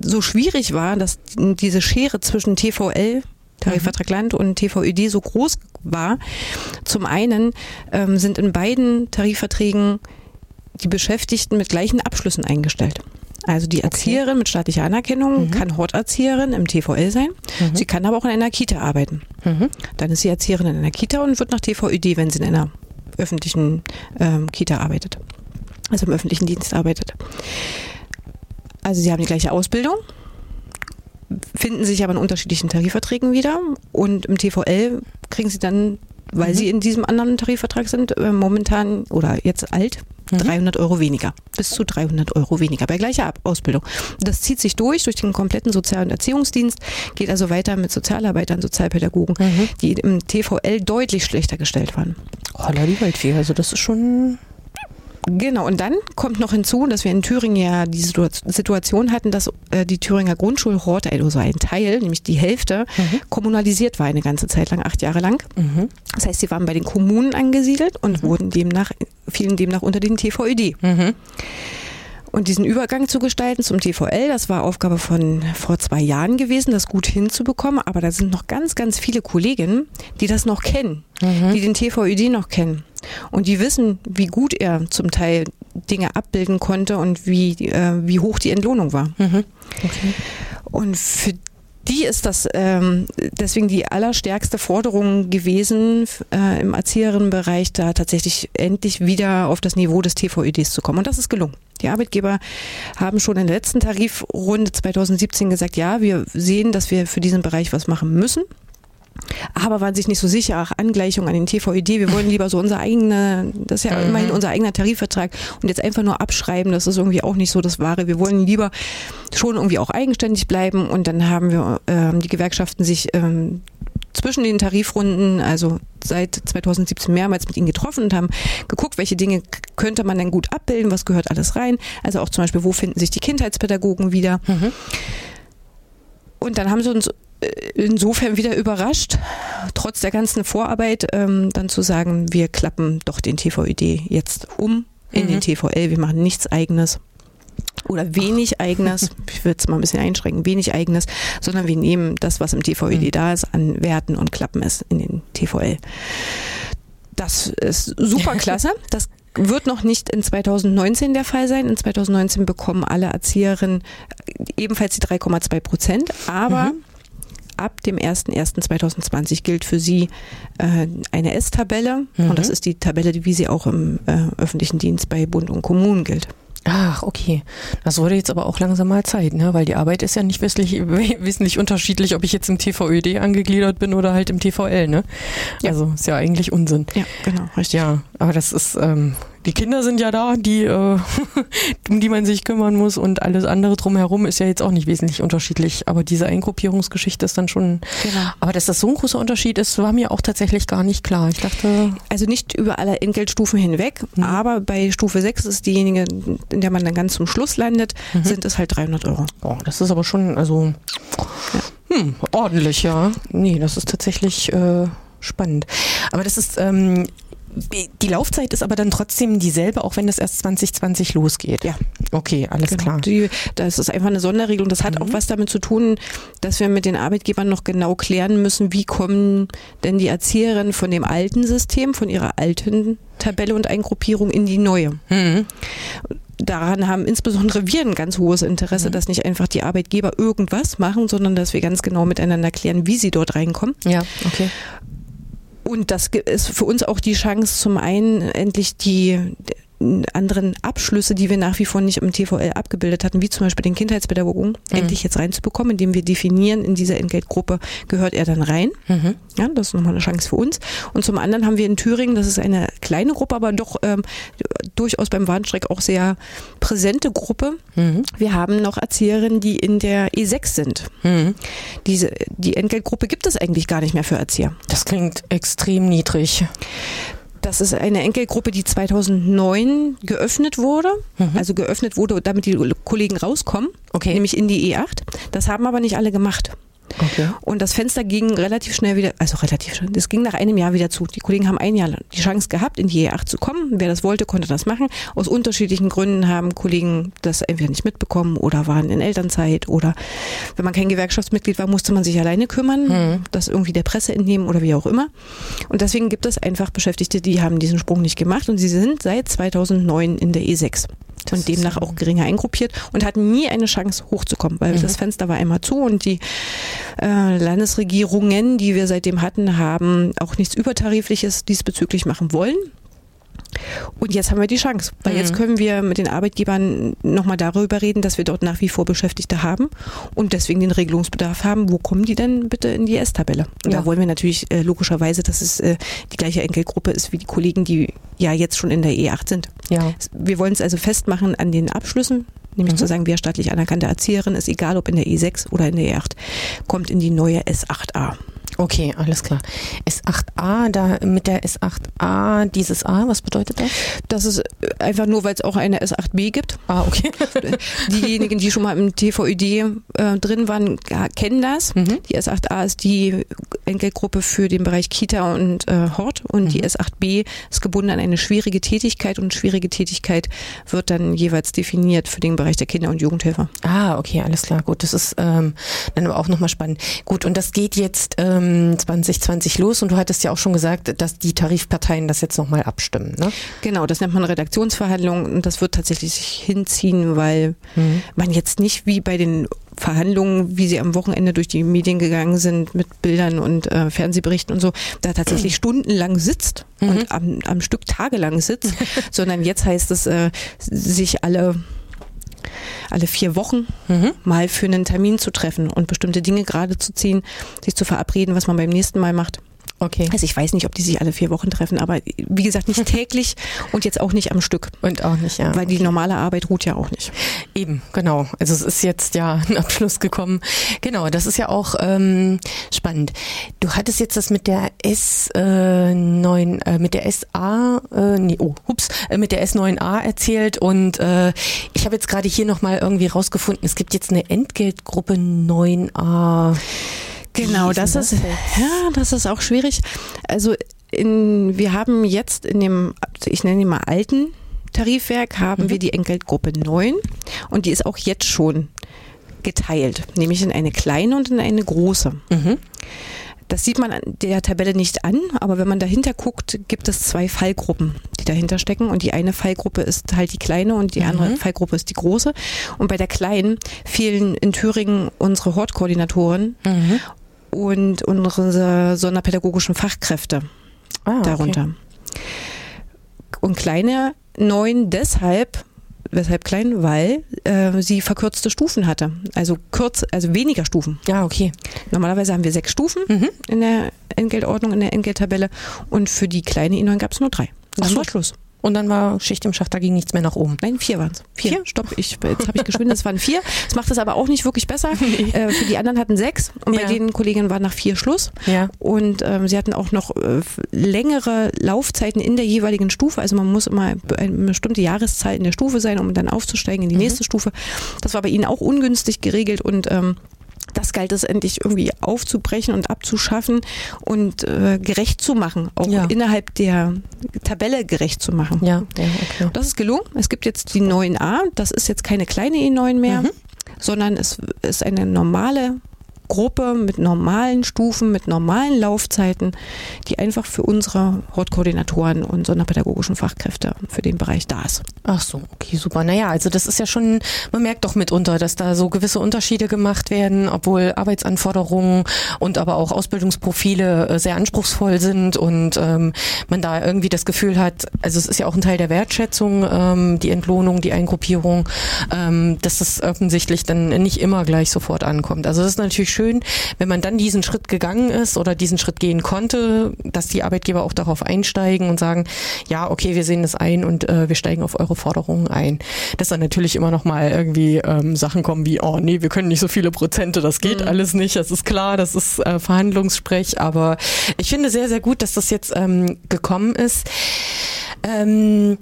A: so schwierig war, dass diese Schere zwischen TVL, Tarifvertrag mhm. Land und TVÖD so groß war. Zum einen ähm, sind in beiden Tarifverträgen die Beschäftigten mit gleichen Abschlüssen eingestellt. Also die Erzieherin okay. mit staatlicher Anerkennung mhm. kann Horterzieherin im TVL sein. Mhm. Sie kann aber auch in einer Kita arbeiten. Mhm. Dann ist sie Erzieherin in einer Kita und wird nach TVÖD, wenn sie in einer öffentlichen ähm, Kita arbeitet. Also im öffentlichen Dienst arbeitet. Also sie haben die gleiche Ausbildung, finden sich aber in unterschiedlichen Tarifverträgen wieder und im TVL kriegen sie dann, weil mhm. sie in diesem anderen Tarifvertrag sind, äh, momentan oder jetzt alt, 300 mhm. Euro weniger. Bis zu 300 Euro weniger bei gleicher Ausbildung. Das zieht sich durch, durch den kompletten Sozial- und Erziehungsdienst, geht also weiter mit Sozialarbeitern, Sozialpädagogen, mhm. die im TVL deutlich schlechter gestellt waren.
C: Holla die Waldfee, also das ist schon
A: Genau, und dann kommt noch hinzu, dass wir in Thüringen ja die Situation hatten, dass äh, die Thüringer Grundschulhorte, also ein Teil, nämlich die Hälfte, mhm. kommunalisiert war eine ganze Zeit lang, acht Jahre lang. Mhm. Das heißt, sie waren bei den Kommunen angesiedelt und mhm. wurden demnach, fielen demnach unter den TVÖD. Mhm. Und diesen Übergang zu gestalten zum TVL, das war Aufgabe von vor zwei Jahren gewesen, das gut hinzubekommen. Aber da sind noch ganz, ganz viele Kolleginnen, die das noch kennen, mhm. die den TVÖD noch kennen. Und die wissen, wie gut er zum Teil Dinge abbilden konnte und wie, äh, wie hoch die Entlohnung war. Mhm. Okay. Und für die ist das ähm, deswegen die allerstärkste Forderung gewesen, äh, im Erzieherinnenbereich da tatsächlich endlich wieder auf das Niveau des TVÖDs zu kommen. Und das ist gelungen. Die Arbeitgeber haben schon in der letzten Tarifrunde 2017 gesagt, ja, wir sehen, dass wir für diesen Bereich was machen müssen aber waren sich nicht so sicher, ach, Angleichung an den TVED, wir wollen lieber so unser eigener, das ist ja mhm. immerhin unser eigener Tarifvertrag und jetzt einfach nur abschreiben, das ist irgendwie auch nicht so das Wahre. Wir wollen lieber schon irgendwie auch eigenständig bleiben und dann haben wir ähm, die Gewerkschaften sich ähm, zwischen den Tarifrunden, also seit 2017 mehrmals mit ihnen getroffen und haben geguckt, welche Dinge könnte man denn gut abbilden, was gehört alles rein. Also auch zum Beispiel, wo finden sich die Kindheitspädagogen wieder. Mhm. Und dann haben sie uns insofern wieder überrascht, trotz der ganzen Vorarbeit, ähm, dann zu sagen, wir klappen doch den TVÖD jetzt um in mhm. den TVL, wir machen nichts eigenes oder wenig [LAUGHS] eigenes, ich würde es mal ein bisschen einschränken, wenig eigenes, sondern wir nehmen das, was im TVÖD mhm. da ist, an Werten und klappen es in den TVL. Das ist super klasse. [LAUGHS] Das wird noch nicht in 2019 der Fall sein. In 2019 bekommen alle Erzieherinnen ebenfalls die 3,2 Prozent, aber mhm ab dem 01.01.2020 gilt für sie äh, eine S-Tabelle mhm. und das ist die Tabelle, wie sie auch im äh, öffentlichen Dienst bei Bund und Kommunen gilt.
C: Ach, okay. Das wurde jetzt aber auch langsam mal Zeit, ne? weil die Arbeit ist ja nicht wesentlich, [LAUGHS] wesentlich unterschiedlich, ob ich jetzt im TVÖD angegliedert bin oder halt im TVL. Ne? Ja. Also ist ja eigentlich Unsinn.
A: Ja, genau, richtig.
C: Ja, aber das ist, ähm, die Kinder sind ja da, die, äh, [LAUGHS] um die man sich kümmern muss und alles andere drumherum ist ja jetzt auch nicht wesentlich unterschiedlich. Aber diese Eingruppierungsgeschichte ist dann schon. Genau. Aber dass das so ein großer Unterschied ist, war mir auch tatsächlich gar nicht klar. Ich dachte.
A: Also nicht über alle Entgeltstufen hinweg, mhm. aber bei Stufe 6 ist diejenige, in der man dann ganz zum Schluss landet, mhm. sind es halt 300 Euro.
C: Oh, das ist aber schon, also. Ja. Hm, ordentlich, ja. Nee, das ist tatsächlich. Äh, spannend. Aber das ist, ähm, die Laufzeit ist aber dann trotzdem dieselbe, auch wenn das erst 2020 losgeht.
A: Ja.
C: Okay, alles genau. klar.
A: Die, das ist einfach eine Sonderregelung. Das hat mhm. auch was damit zu tun, dass wir mit den Arbeitgebern noch genau klären müssen, wie kommen denn die Erzieherinnen von dem alten System, von ihrer alten Tabelle und Eingruppierung in die neue.
C: Mhm.
A: Daran haben insbesondere wir ein ganz hohes Interesse,
C: Mhm.
A: dass nicht einfach die Arbeitgeber irgendwas machen, sondern dass wir ganz genau miteinander klären, wie sie dort reinkommen.
C: Ja, okay.
A: Und das ist für uns auch die Chance, zum einen endlich die anderen Abschlüsse, die wir nach wie vor nicht im TVL abgebildet hatten, wie zum Beispiel den Kindheitspädagogen, endlich jetzt reinzubekommen, indem wir definieren, in dieser Entgeltgruppe gehört er dann rein.
C: Mhm.
A: Ja, das ist nochmal eine Chance für uns. Und zum anderen haben wir in Thüringen, das ist eine kleine Gruppe, aber doch ähm, durchaus beim Warnstreck auch sehr präsente Gruppe.
C: Mhm.
A: Wir haben noch Erzieherinnen, die in der E6 sind.
C: Mhm.
A: Diese, die Entgeltgruppe gibt es eigentlich gar nicht mehr für Erzieher.
C: Das klingt extrem niedrig.
A: Das ist eine Enkelgruppe, die 2009 geöffnet wurde. Also geöffnet wurde, damit die Kollegen rauskommen,
C: Okay.
A: nämlich in die E8. Das haben aber nicht alle gemacht.
C: Okay.
A: Und das Fenster ging relativ schnell wieder, also relativ schnell, das ging nach einem Jahr wieder zu. Die Kollegen haben ein Jahr die Chance gehabt, in die E8 zu kommen. Wer das wollte, konnte das machen. Aus unterschiedlichen Gründen haben Kollegen das entweder nicht mitbekommen oder waren in Elternzeit oder wenn man kein Gewerkschaftsmitglied war, musste man sich alleine kümmern, das irgendwie der Presse entnehmen oder wie auch immer. Und deswegen gibt es einfach Beschäftigte, die haben diesen Sprung nicht gemacht und sie sind seit 2009 in der E6
C: Das
A: und demnach auch geringer eingruppiert und hatten nie eine Chance hochzukommen, weil das Fenster war einmal zu und die äh, Landesregierungen, die wir seitdem hatten, haben auch nichts Übertarifliches diesbezüglich machen wollen. Und jetzt haben wir die Chance, weil jetzt können wir mit den Arbeitgebern nochmal darüber reden, dass wir dort nach wie vor Beschäftigte haben und deswegen den Regelungsbedarf haben. Wo kommen die denn bitte in die S-Tabelle? Und
C: Ja.
A: da wollen wir natürlich äh, logischerweise, dass es äh, die gleiche Enkelgruppe ist wie die Kollegen, die ja jetzt schon in der E8 sind.
C: Ja.
A: Wir wollen es also festmachen an den Abschlüssen, nämlich zu sagen, wer staatlich anerkannte Erzieherin ist, egal ob in der E6 oder in der E8, kommt in die neue S8a.
C: Okay, alles klar. S8a, da mit der S8a, dieses A, was bedeutet das?
A: Das ist äh, einfach nur, weil es auch eine S8b gibt.
C: Ah, okay. [LAUGHS]
A: Diejenigen, die schon mal im TVÖD äh, drin waren, kennen das.
C: Mhm.
A: Die S8a ist die Enkelgruppe für den Bereich Kita und äh, Hort und die S8b ist gebunden an eine schwierige Tätigkeit und schwierige Tätigkeit wird dann jeweils definiert für den Bereich der Kinder- und Jugendhilfe.
C: Ah, okay, alles klar. Gut, das ist ähm, dann aber auch nochmal spannend. Gut, und das geht jetzt ähm, 2020 los und du hattest ja auch schon gesagt, dass die Tarifparteien das jetzt nochmal abstimmen, ne?
A: Genau, das nennt man Redaktionsverhandlungen und das wird tatsächlich sich hinziehen, weil man jetzt nicht wie bei den Verhandlungen, wie sie am Wochenende durch die Medien gegangen sind mit Bildern und äh, Fernsehberichten und so, da tatsächlich stundenlang sitzt und am, am Stück tagelang sitzt, [LAUGHS] sondern jetzt heißt es, äh, sich alle alle vier Wochen mal für einen Termin zu treffen und bestimmte Dinge gerade zu ziehen, sich zu verabreden, was man beim nächsten Mal macht.
C: Okay.
A: Also ich weiß nicht, ob die sich alle vier Wochen treffen, aber wie gesagt, nicht [LAUGHS] täglich und jetzt auch nicht am Stück.
C: Und auch nicht, ja.
A: Weil die normale Arbeit ruht ja auch nicht.
C: Eben, genau. Also es ist jetzt ja [LAUGHS] ein Abschluss gekommen. Genau, das ist ja auch ähm, spannend. Du hattest jetzt das mit der S9, äh, mit der SA, äh, nee, oh, hups, äh, mit der S9A erzählt und äh, ich habe jetzt gerade hier nochmal irgendwie rausgefunden, es gibt jetzt eine Entgeltgruppe 9A.
A: Genau, das ist,
C: jetzt?
A: ja, das ist auch schwierig. Also in, wir haben jetzt in dem, ich nenne ihn mal alten Tarifwerk, haben wir die Entgeltgruppe 9 und die ist auch jetzt schon geteilt, nämlich in eine kleine und in eine große. Das sieht man an der Tabelle nicht an, aber wenn man dahinter guckt, gibt es zwei Fallgruppen, die dahinter stecken. Und die eine Fallgruppe ist halt die kleine und die andere Fallgruppe ist die große. Und bei der kleinen fehlen in Thüringen unsere Hortkoordinatoren und unsere sonderpädagogischen Fachkräfte
C: Ah, okay.
A: darunter. Und kleine neun deshalb, weshalb klein, weil äh, sie verkürzte Stufen hatte. Also kurz, also weniger Stufen.
C: Ja, okay.
A: Normalerweise haben wir sechs Stufen in der Entgeltordnung, in der Entgelttabelle und für die kleine E9 gab es nur drei.
C: Ach so.
A: war Schluss.
C: Und dann war Schicht im Schacht, da ging nichts mehr nach oben.
A: Nein, vier waren es. Vier.
C: Vier?
A: Stopp, ich, jetzt habe ich geschwind, es waren vier. Das macht es aber auch nicht wirklich besser. [LAUGHS] Äh, für die anderen hatten sechs und
C: Ja.
A: bei den Kolleginnen war nach vier Schluss.
C: Ja.
A: Und ähm, sie hatten auch noch äh, längere Laufzeiten in der jeweiligen Stufe. Also man muss immer eine bestimmte Jahreszahl in der Stufe sein, um dann aufzusteigen in die nächste Stufe. Das war bei ihnen auch ungünstig geregelt und ähm, das galt es endlich irgendwie aufzubrechen und abzuschaffen und äh, gerecht zu machen, auch
C: Ja.
A: innerhalb der Tabelle gerecht zu machen.
C: Ja, ja, okay.
A: Das ist gelungen. Es gibt jetzt die 9a. Das ist jetzt keine kleine E9 mehr,
C: Mhm.
A: sondern es ist eine normale Gruppe mit normalen Stufen, mit normalen Laufzeiten, die einfach für unsere Hortkoordinatoren und sonderpädagogischen Fachkräfte für den Bereich da ist.
C: Ach so, okay, super. Naja, also das ist ja schon, man merkt doch mitunter, dass da so gewisse Unterschiede gemacht werden, obwohl Arbeitsanforderungen und aber auch Ausbildungsprofile äh, sehr anspruchsvoll sind und ähm, man da irgendwie das Gefühl hat, also es ist ja auch ein Teil der Wertschätzung, ähm, die Entlohnung, die Eingruppierung, ähm, dass das offensichtlich dann nicht immer gleich sofort ankommt. Also das ist natürlich schön, wenn man dann diesen Schritt gegangen ist oder diesen Schritt gehen konnte, dass die Arbeitgeber auch darauf einsteigen und sagen, ja, okay, wir sehen das ein und äh, wir steigen auf eure Forderungen ein. Dass dann natürlich immer noch mal irgendwie ähm, Sachen kommen wie, oh nee, wir können nicht so viele Prozente, das geht mhm. alles nicht, das ist klar, das ist äh, Verhandlungssprech, aber ich finde sehr, sehr gut, dass das jetzt ähm, gekommen ist. Ähm,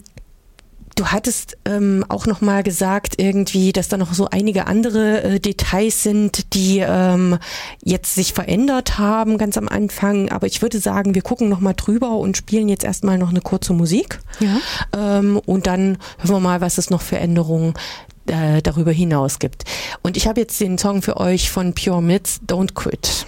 C: Du hattest ähm, auch noch mal gesagt irgendwie, dass da noch so einige andere äh, Details sind, die ähm, jetzt sich verändert haben ganz am Anfang. Aber ich würde sagen, wir gucken noch mal drüber und spielen jetzt erstmal noch eine kurze Musik. Ja. Ähm, und dann hören wir mal, was es noch für Änderungen äh, darüber hinaus gibt. Und ich habe jetzt den Song für euch von Pure Myths, Don't Quit.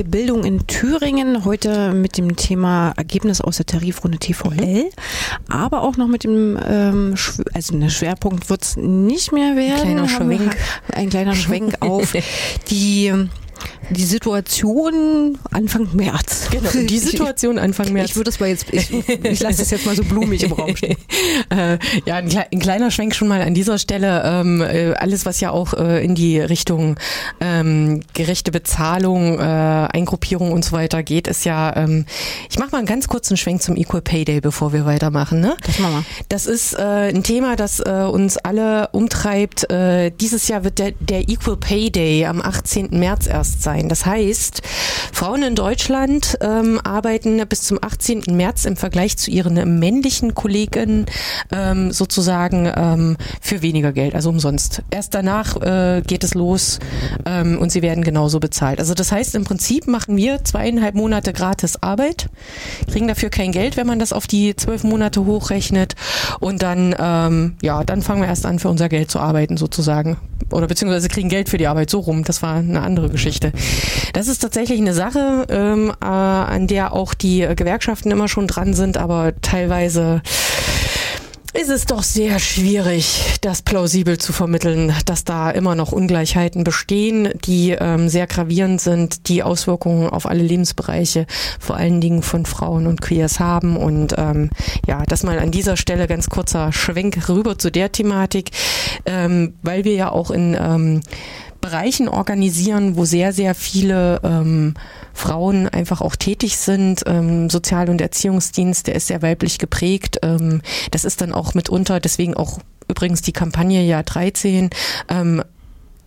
A: Bei Bildung in Thüringen. Heute mit dem Thema Ergebnis aus der Tarifrunde TVL, aber auch noch mit dem, ähm, also ein Schwerpunkt wird es nicht mehr werden.
C: Ein kleiner Schwenk.
A: Ein kleiner [LAUGHS] Schwenk auf [LAUGHS] die die Situation Anfang März.
C: Genau, die [LAUGHS] Situation Anfang März.
A: Ich, würde das mal jetzt, ich, ich lasse das jetzt mal so blumig im Raum stehen. [LAUGHS]
C: äh, ja, ein, ein, kleiner Schwenk schon mal an dieser Stelle. Ähm, äh, alles, was ja auch äh, in die Richtung ähm, gerechte Bezahlung, äh, Eingruppierung und so weiter geht, ist ja, ähm, ich mache mal einen ganz kurzen Schwenk zum Equal Pay Day, bevor wir weitermachen. Ne?
A: Das machen wir.
C: Das ist äh, ein Thema, das äh, uns alle umtreibt. Dieses Jahr wird der, der Equal Pay Day am 18. März erst sein sein. Das heißt, Frauen in Deutschland ähm, arbeiten bis zum 18. März im Vergleich zu ihren männlichen Kollegen ähm, sozusagen ähm, für weniger Geld, also umsonst. Erst danach äh, geht es los ähm, und sie werden genauso bezahlt. Also das heißt, im Prinzip machen wir zweieinhalb Monate gratis Arbeit, kriegen dafür kein Geld, wenn man das auf die zwölf Monate hochrechnet und dann, ähm, ja, dann fangen wir erst an, für unser Geld zu arbeiten sozusagen. Oder beziehungsweise kriegen Geld für die Arbeit so rum. Das war eine andere Geschichte. Das ist tatsächlich eine Sache, ähm, äh, an der auch die Gewerkschaften immer schon dran sind, aber teilweise ist es doch sehr schwierig, das plausibel zu vermitteln, dass da immer noch Ungleichheiten bestehen, die ähm, sehr gravierend sind, die Auswirkungen auf alle Lebensbereiche, vor allen Dingen von Frauen und Queers haben. Und ähm, ja, das mal an dieser Stelle ganz kurzer Schwenk rüber zu der Thematik, ähm, weil wir ja auch in ähm, Bereichen organisieren, wo sehr, sehr viele ähm, Frauen einfach auch tätig sind. Ähm, Sozial- und Erziehungsdienst, der ist sehr weiblich geprägt. Ähm, das ist dann auch mitunter, deswegen auch übrigens die Kampagne Jahr 13, ähm,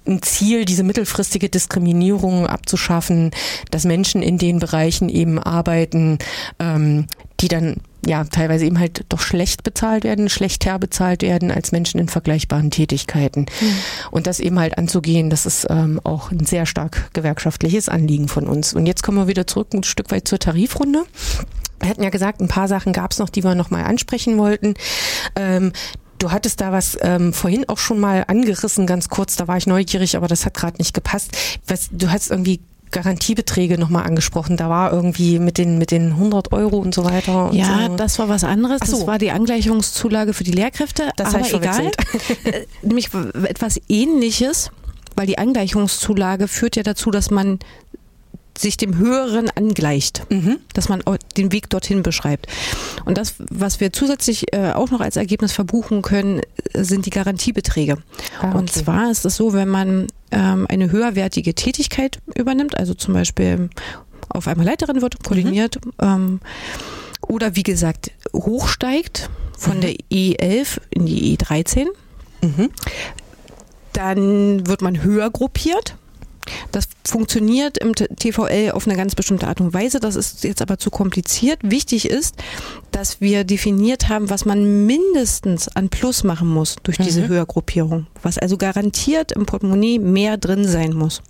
C: ein Ziel, diese mittelfristige Diskriminierung abzuschaffen, dass Menschen in den Bereichen eben arbeiten, ähm, die dann ja teilweise eben halt doch schlecht bezahlt werden, schlechter bezahlt werden als Menschen in vergleichbaren Tätigkeiten. Mhm. Und das eben halt anzugehen, das ist ähm, auch ein sehr stark gewerkschaftliches Anliegen von uns. Und jetzt kommen wir wieder zurück ein Stück weit zur Tarifrunde. Wir hatten ja gesagt, ein paar Sachen gab es noch, die wir noch mal ansprechen wollten. Ähm, Du hattest da was ähm, vorhin auch schon mal angerissen, ganz kurz. Da war ich neugierig, aber das hat gerade nicht gepasst. Was, du hast irgendwie Garantiebeträge nochmal angesprochen. Da war irgendwie mit den, mit den 100 Euro und so weiter. Und
A: ja,
C: so.
A: das war was anderes. So. Das war die Angleichungszulage für die Lehrkräfte.
C: Das aber egal. [LAUGHS]
A: Äh, nämlich etwas ähnliches, weil die Angleichungszulage führt ja dazu, dass man sich dem Höheren angleicht, mhm. dass man den Weg dorthin beschreibt. Und das, was wir zusätzlich äh, auch noch als Ergebnis verbuchen können, sind die Garantiebeträge. Ah, okay. Und zwar ist es so, wenn man ähm, eine höherwertige Tätigkeit übernimmt, also zum Beispiel auf einmal Leiterin wird, koordiniert, mhm. ähm, oder wie gesagt hochsteigt von mhm. der E11 in die E13, mhm. dann wird man höher gruppiert das funktioniert im TVL auf eine ganz bestimmte Art und Weise. Das ist jetzt aber zu kompliziert. Wichtig ist, dass wir definiert haben, was man mindestens an Plus machen muss durch diese mhm. Höhergruppierung. Was also garantiert im Portemonnaie mehr drin sein muss.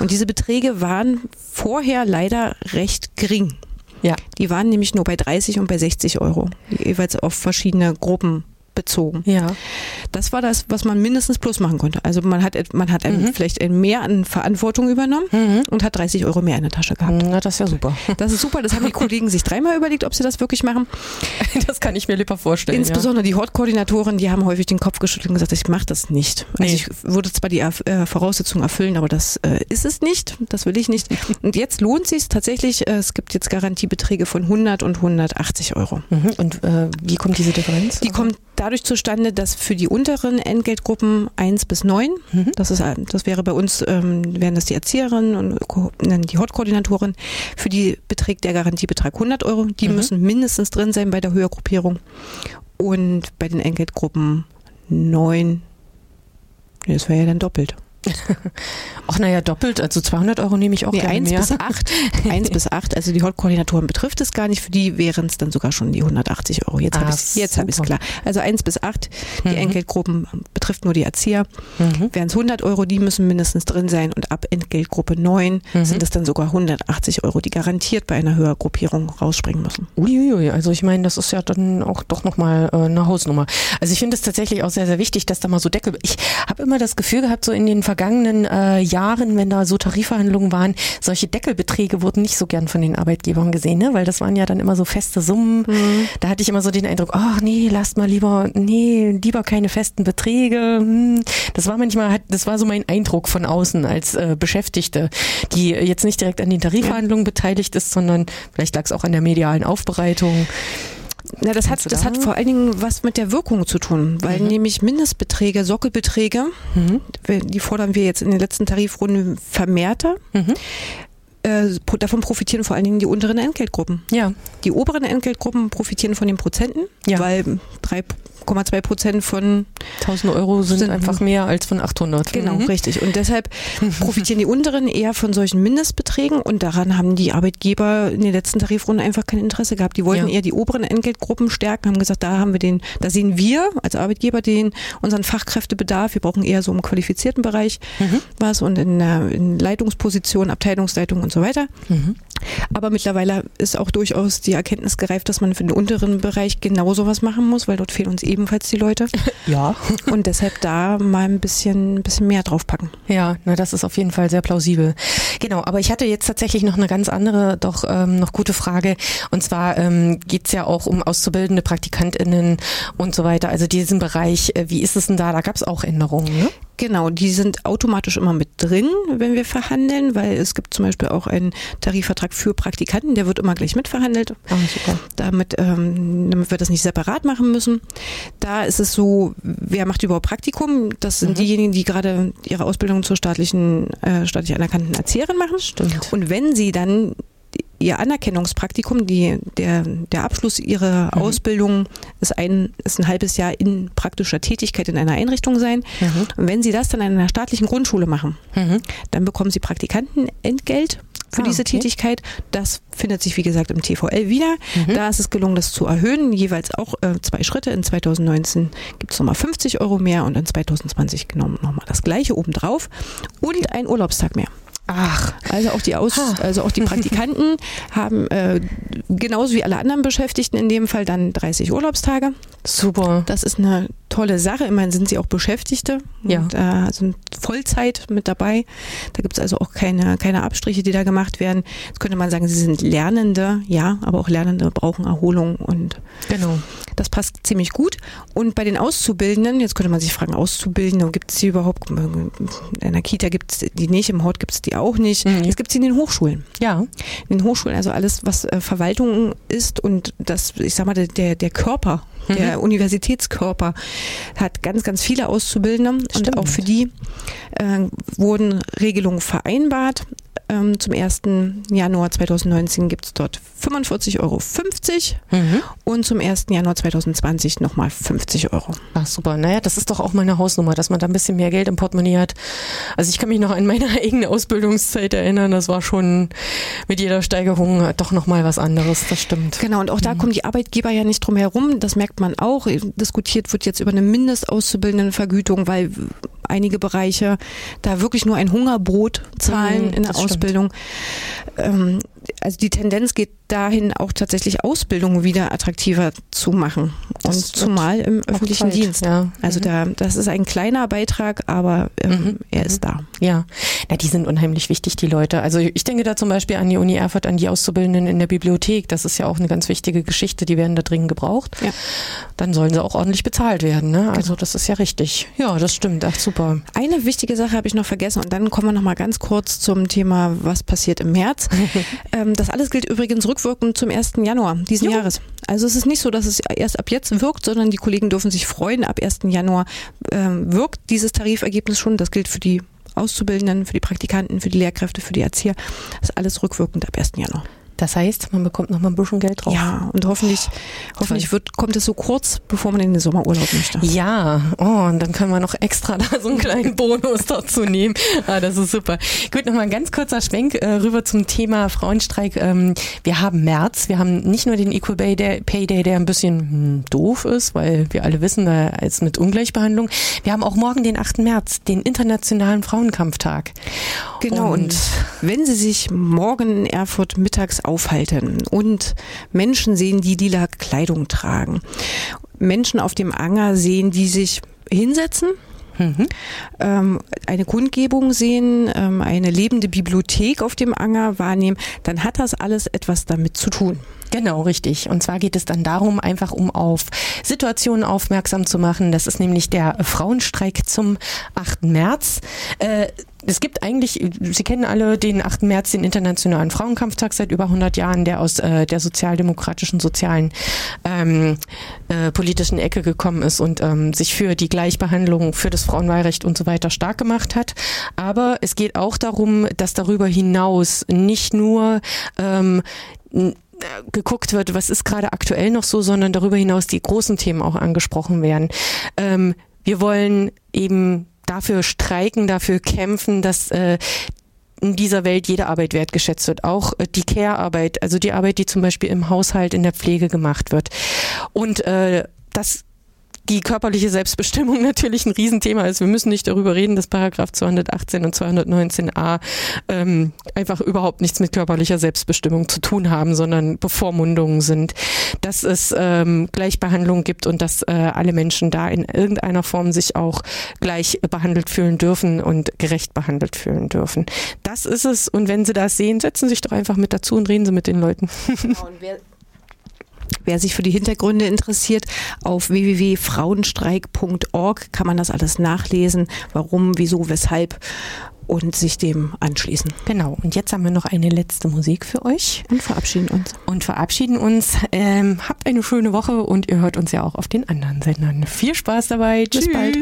A: Und diese Beträge waren vorher leider recht gering. Ja. Die waren nämlich nur bei 30 und bei 60 Euro, jeweils auf verschiedene Gruppen bezogen. Ja. Das war das, was man mindestens plus machen konnte. Also man hat, man hat mhm. vielleicht mehr an Verantwortung übernommen mhm. und hat 30 Euro mehr in der Tasche gehabt.
C: Na, das ist ja super. [LAUGHS]
A: Das ist super. Das haben die Kollegen sich dreimal überlegt, ob sie das wirklich machen. [LAUGHS]
C: Das kann ich mir lieber vorstellen.
A: Insbesondere ja. die Hortkoordinatoren, die haben häufig den Kopf geschüttelt und gesagt, ich mache das nicht. Also nee. ich würde zwar die äh, Voraussetzungen erfüllen, aber das äh, ist es nicht. Das will ich nicht. Und jetzt lohnt es sich tatsächlich. Äh, es gibt jetzt Garantiebeträge von 100 und 180 Euro.
C: Mhm. Und äh, wie kommt diese Differenz?
A: Die kommt dadurch zustande, dass für die unteren Entgeltgruppen 1 bis 9, mhm. das, ist, das wäre bei uns, ähm, wären das die Erzieherinnen und die Hortkoordinatoren, für die beträgt der Garantiebetrag 100 Euro. Die mhm. müssen mindestens drin sein bei der Höhergruppierung. Und bei den Entgeltgruppen 9, das wäre ja dann doppelt.
C: Ach naja, doppelt, also 200 Euro nehme ich auch nee, gerne
A: 1
C: mehr.
A: bis 8, 1 [LAUGHS] bis 8, also die Hautkoordinatoren betrifft es gar nicht, für die wären es dann sogar schon die 180 Euro. Jetzt ah, habe ich es hab klar. Also 1 bis 8, die mhm. Entgeltgruppen betrifft nur die Erzieher, mhm. wären es 100 Euro, die müssen mindestens drin sein und ab Entgeltgruppe 9 mhm. sind es dann sogar 180 Euro, die garantiert bei einer Höhergruppierung rausspringen müssen.
C: Uiuiui, also ich meine, das ist ja dann auch doch nochmal äh, eine Hausnummer. Also ich finde es tatsächlich auch sehr, sehr wichtig, dass da mal so Deckel, ich habe immer das Gefühl gehabt, so in den vergangenen äh, Jahren, wenn da so Tarifverhandlungen waren, solche Deckelbeträge wurden nicht so gern von den Arbeitgebern gesehen, ne? weil das waren ja dann immer so feste Summen. Mhm. Da hatte ich immer so den Eindruck, ach nee, lasst mal lieber, nee, lieber keine festen Beträge. Hm. Das war manchmal, das war so mein Eindruck von außen als äh, Beschäftigte, die jetzt nicht direkt an den Tarifverhandlungen ja. beteiligt ist, sondern vielleicht lag es auch an der medialen Aufbereitung.
A: Na, das hat, das hat vor allen Dingen was mit der Wirkung zu tun, weil mhm. nämlich Mindestbeträge, Sockelbeträge, mhm. die fordern wir jetzt in den letzten Tarifrunden vermehrter. Mhm. Äh, davon profitieren vor allen Dingen die unteren Entgeltgruppen. Ja. Die oberen Entgeltgruppen profitieren von den Prozenten, ja. weil 3,2 Prozent von
C: 1000 Euro sind,
A: Sind-
C: einfach mehr als von 800.
A: Genau,
C: Mhm.
A: richtig. Und deshalb [LAUGHS] profitieren die unteren eher von solchen Mindestbeträgen und daran haben die Arbeitgeber in den letzten Tarifrunden einfach kein Interesse gehabt. Die wollten
C: Ja.
A: eher die oberen Entgeltgruppen stärken, haben gesagt, da haben wir den, da sehen wir als Arbeitgeber den unseren Fachkräftebedarf. Wir brauchen eher so im qualifizierten Bereich
C: Mhm.
A: was und in, in Leitungspositionen, Abteilungsleitung und so weiter.
C: Mhm.
A: Aber mittlerweile ist auch durchaus die Erkenntnis gereift, dass man für den unteren Bereich genau sowas machen muss, weil dort fehlen uns ebenfalls die Leute. [LAUGHS]
C: Ja. [LAUGHS]
A: Und deshalb da mal ein bisschen, ein bisschen mehr draufpacken.
C: Ja, na, das ist auf jeden Fall sehr plausibel. Genau, aber ich hatte jetzt tatsächlich noch eine ganz andere, doch ähm, noch gute Frage. Und zwar ähm, geht's ja auch um auszubildende PraktikantInnen und so weiter. Also diesen Bereich, äh, wie ist es denn da? Da gab's auch Änderungen, ne?
A: Genau, die sind automatisch immer mit drin, wenn wir verhandeln, weil es gibt zum Beispiel auch einen Tarifvertrag für Praktikanten, der wird immer gleich mitverhandelt,
C: Ah, super.
A: damit, ähm, damit wir das nicht separat machen müssen. Da ist es so, wer macht überhaupt Praktikum? Das sind
C: Mhm.
A: diejenigen, die gerade ihre Ausbildung zur staatlichen, äh, staatlich anerkannten Erzieherin machen.
C: Stimmt.
A: Und wenn sie dann ihr Anerkennungspraktikum, die, der, der Abschluss ihrer
C: Mhm.
A: Ausbildung ist ein, ist ein halbes Jahr in praktischer Tätigkeit in einer Einrichtung sein.
C: Mhm.
A: Und wenn sie das dann in einer staatlichen Grundschule machen,
C: Mhm.
A: dann bekommen sie Praktikantenentgelt für
C: Ah,
A: diese
C: okay.
A: Tätigkeit. Das findet sich, wie gesagt, im TVL wieder.
C: Mhm.
A: Da ist es gelungen, das zu erhöhen. Jeweils auch äh, zwei Schritte. In 2019 gibt es nochmal 50 Euro mehr und in 2020 genommen nochmal das gleiche obendrauf und ein Urlaubstag mehr.
C: Ach,
A: Also auch die Aus, also auch die Praktikanten [LAUGHS] haben äh, genauso wie alle anderen Beschäftigten in dem Fall dann 30 Urlaubstage.
C: super.
A: Das ist eine tolle Sache. Immerhin sind sie auch Beschäftigte
C: Ja.
A: und äh, sind Vollzeit mit dabei. Da gibt es also auch keine, keine Abstriche, die da gemacht werden. Jetzt könnte man sagen, sie sind Lernende, ja, aber auch Lernende brauchen Erholung und
C: Genau.
A: das passt ziemlich gut. Und bei den Auszubildenden, jetzt könnte man sich fragen, Auszubildende, gibt es die überhaupt? In der Kita gibt es die nicht, im Hort gibt es die auch nicht.
C: Mhm.
A: Es gibt sie in den Hochschulen
C: Ja.
A: in den Hochschulen, also alles, was äh, Verwaltung ist und das, ich sag mal, der- der, Körper, der Universitätskörper hat ganz, ganz viele Auszubildende und
C: Stimmt.
A: auch für die äh, wurden Regelungen vereinbart. Ähm, zum 1. Januar 2019 gibt es dort 45,50 Euro
C: Mhm.
A: und zum 1. Januar 2020 nochmal 50 Euro.
C: Ach super, naja, das ist doch auch meine Hausnummer, dass man da ein bisschen mehr Geld im Portemonnaie hat. Also ich kann mich noch an meine [LAUGHS] eigene Ausbildungszeit erinnern, das war schon mit jeder Steigerung doch nochmal was anderes, das stimmt.
A: Genau, und auch da kommen die Arbeitgeber ja nicht drum herum. Das merkt man auch. Diskutiert wird jetzt über eine Mindestauszubildendenvergütung, weil einige Bereiche da wirklich nur ein Hungerbrot zahlen
C: Mhm,
A: in der. Ausbildung. Ähm, also die Tendenz geht dahin, auch tatsächlich Ausbildung wieder attraktiver zu machen.
C: Das
A: und zumal im öffentlichen
C: Zeit,
A: Dienst.
C: Ja.
A: Also
C: Mhm.
A: da, das ist ein kleiner Beitrag, aber ähm,
C: Mhm,
A: er
C: mhm.
A: ist da.
C: Ja, na, die sind unheimlich wichtig, die Leute. Also ich denke da zum Beispiel an die Uni Erfurt, an die Auszubildenden in der Bibliothek. Das ist ja auch eine ganz wichtige Geschichte. Die werden da dringend gebraucht.
A: Ja.
C: Dann sollen sie auch ordentlich bezahlt werden. Ne? Also das ist ja richtig. Ja, das stimmt. Ach super.
A: Eine wichtige Sache habe ich noch vergessen und dann kommen wir noch mal ganz kurz zum Thema, was passiert im März. [LAUGHS] ähm, das alles gilt übrigens rückwirkend zum 1. Januar diesen
C: Jo.
A: Jahres. Also es ist nicht so, dass es erst ab jetzt wirkt, sondern die Kollegen dürfen sich freuen. Ab 1. Januar ähm, wirkt dieses Tarifergebnis schon. Das gilt für die Auszubildenden, für die Praktikanten, für die Lehrkräfte, für die Erzieher. Das ist alles rückwirkend ab 1. Januar.
C: Das heißt, man bekommt noch mal ein bisschen Geld drauf.
A: Ja, und hoffentlich, hoffentlich wird, kommt es so kurz, bevor man in den Sommerurlaub möchte.
C: Ja, oh, und dann können wir noch extra da so einen kleinen [LAUGHS] Bonus dazu nehmen. Ah, das ist super. Gut, nochmal ein ganz kurzer Schwenk äh, rüber zum Thema Frauenstreik. Ähm, wir haben März, wir haben nicht nur den Equal Pay Day, Pay Day der ein bisschen hm, doof ist, weil wir alle wissen, da ist mit Ungleichbehandlung. Wir haben auch morgen den 8. März, den Internationalen Frauenkampftag.
A: Genau, und,
C: Und-
A: wenn Sie sich morgen in Erfurt mittags aufhalten und Menschen sehen, die lila Kleidung tragen, Menschen auf dem Anger sehen, die sich hinsetzen,
C: Mhm.
A: ähm, eine Kundgebung sehen, ähm, eine lebende Bibliothek auf dem Anger wahrnehmen, dann hat das alles etwas damit zu tun.
C: Genau, richtig. Und zwar geht es dann darum, einfach um auf Situationen aufmerksam zu machen. Das ist nämlich der Frauenstreik zum 8. März. Äh, es gibt eigentlich, Sie kennen alle den 8. März, den Internationalen Frauenkampftag seit über 100 Jahren, der aus äh, der sozialdemokratischen, sozialen, ähm, äh, politischen Ecke gekommen ist und ähm, sich für die Gleichbehandlung, für das Frauenwahlrecht und so weiter stark gemacht hat. Aber es geht auch darum, dass darüber hinaus nicht nur ähm, geguckt wird, was ist gerade aktuell noch so, sondern darüber hinaus die großen Themen auch angesprochen werden. Ähm, wir wollen eben dafür streiken, dafür kämpfen, dass äh, in dieser Welt jede Arbeit wertgeschätzt wird, auch äh, die Care-Arbeit, also die Arbeit, die zum Beispiel im Haushalt, in der Pflege gemacht wird. Und äh, das die körperliche Selbstbestimmung [LAUGHS] natürlich ein Riesenthema ist. Wir müssen nicht darüber reden, dass Paragraph 218 und 219a ähm, einfach überhaupt nichts mit körperlicher Selbstbestimmung zu tun haben, sondern Bevormundungen sind. Dass es ähm, Gleichbehandlung gibt und dass äh, alle Menschen da in irgendeiner Form sich auch gleich behandelt fühlen dürfen und gerecht behandelt fühlen dürfen. Das ist es. Und wenn Sie das sehen, setzen Sie sich doch einfach mit dazu und reden Sie mit den Leuten. [LAUGHS]
A: Wer sich für die Hintergründe interessiert, auf www.frauenstreik.org kann man das alles nachlesen, warum, wieso, weshalb und sich dem anschließen.
C: Genau. Und jetzt haben wir noch eine letzte Musik für euch.
A: Und verabschieden uns.
C: Und verabschieden uns. Ähm, habt eine schöne Woche und ihr hört uns ja auch auf den anderen Sendern. Viel Spaß dabei.
A: Bis Tschüss. bald.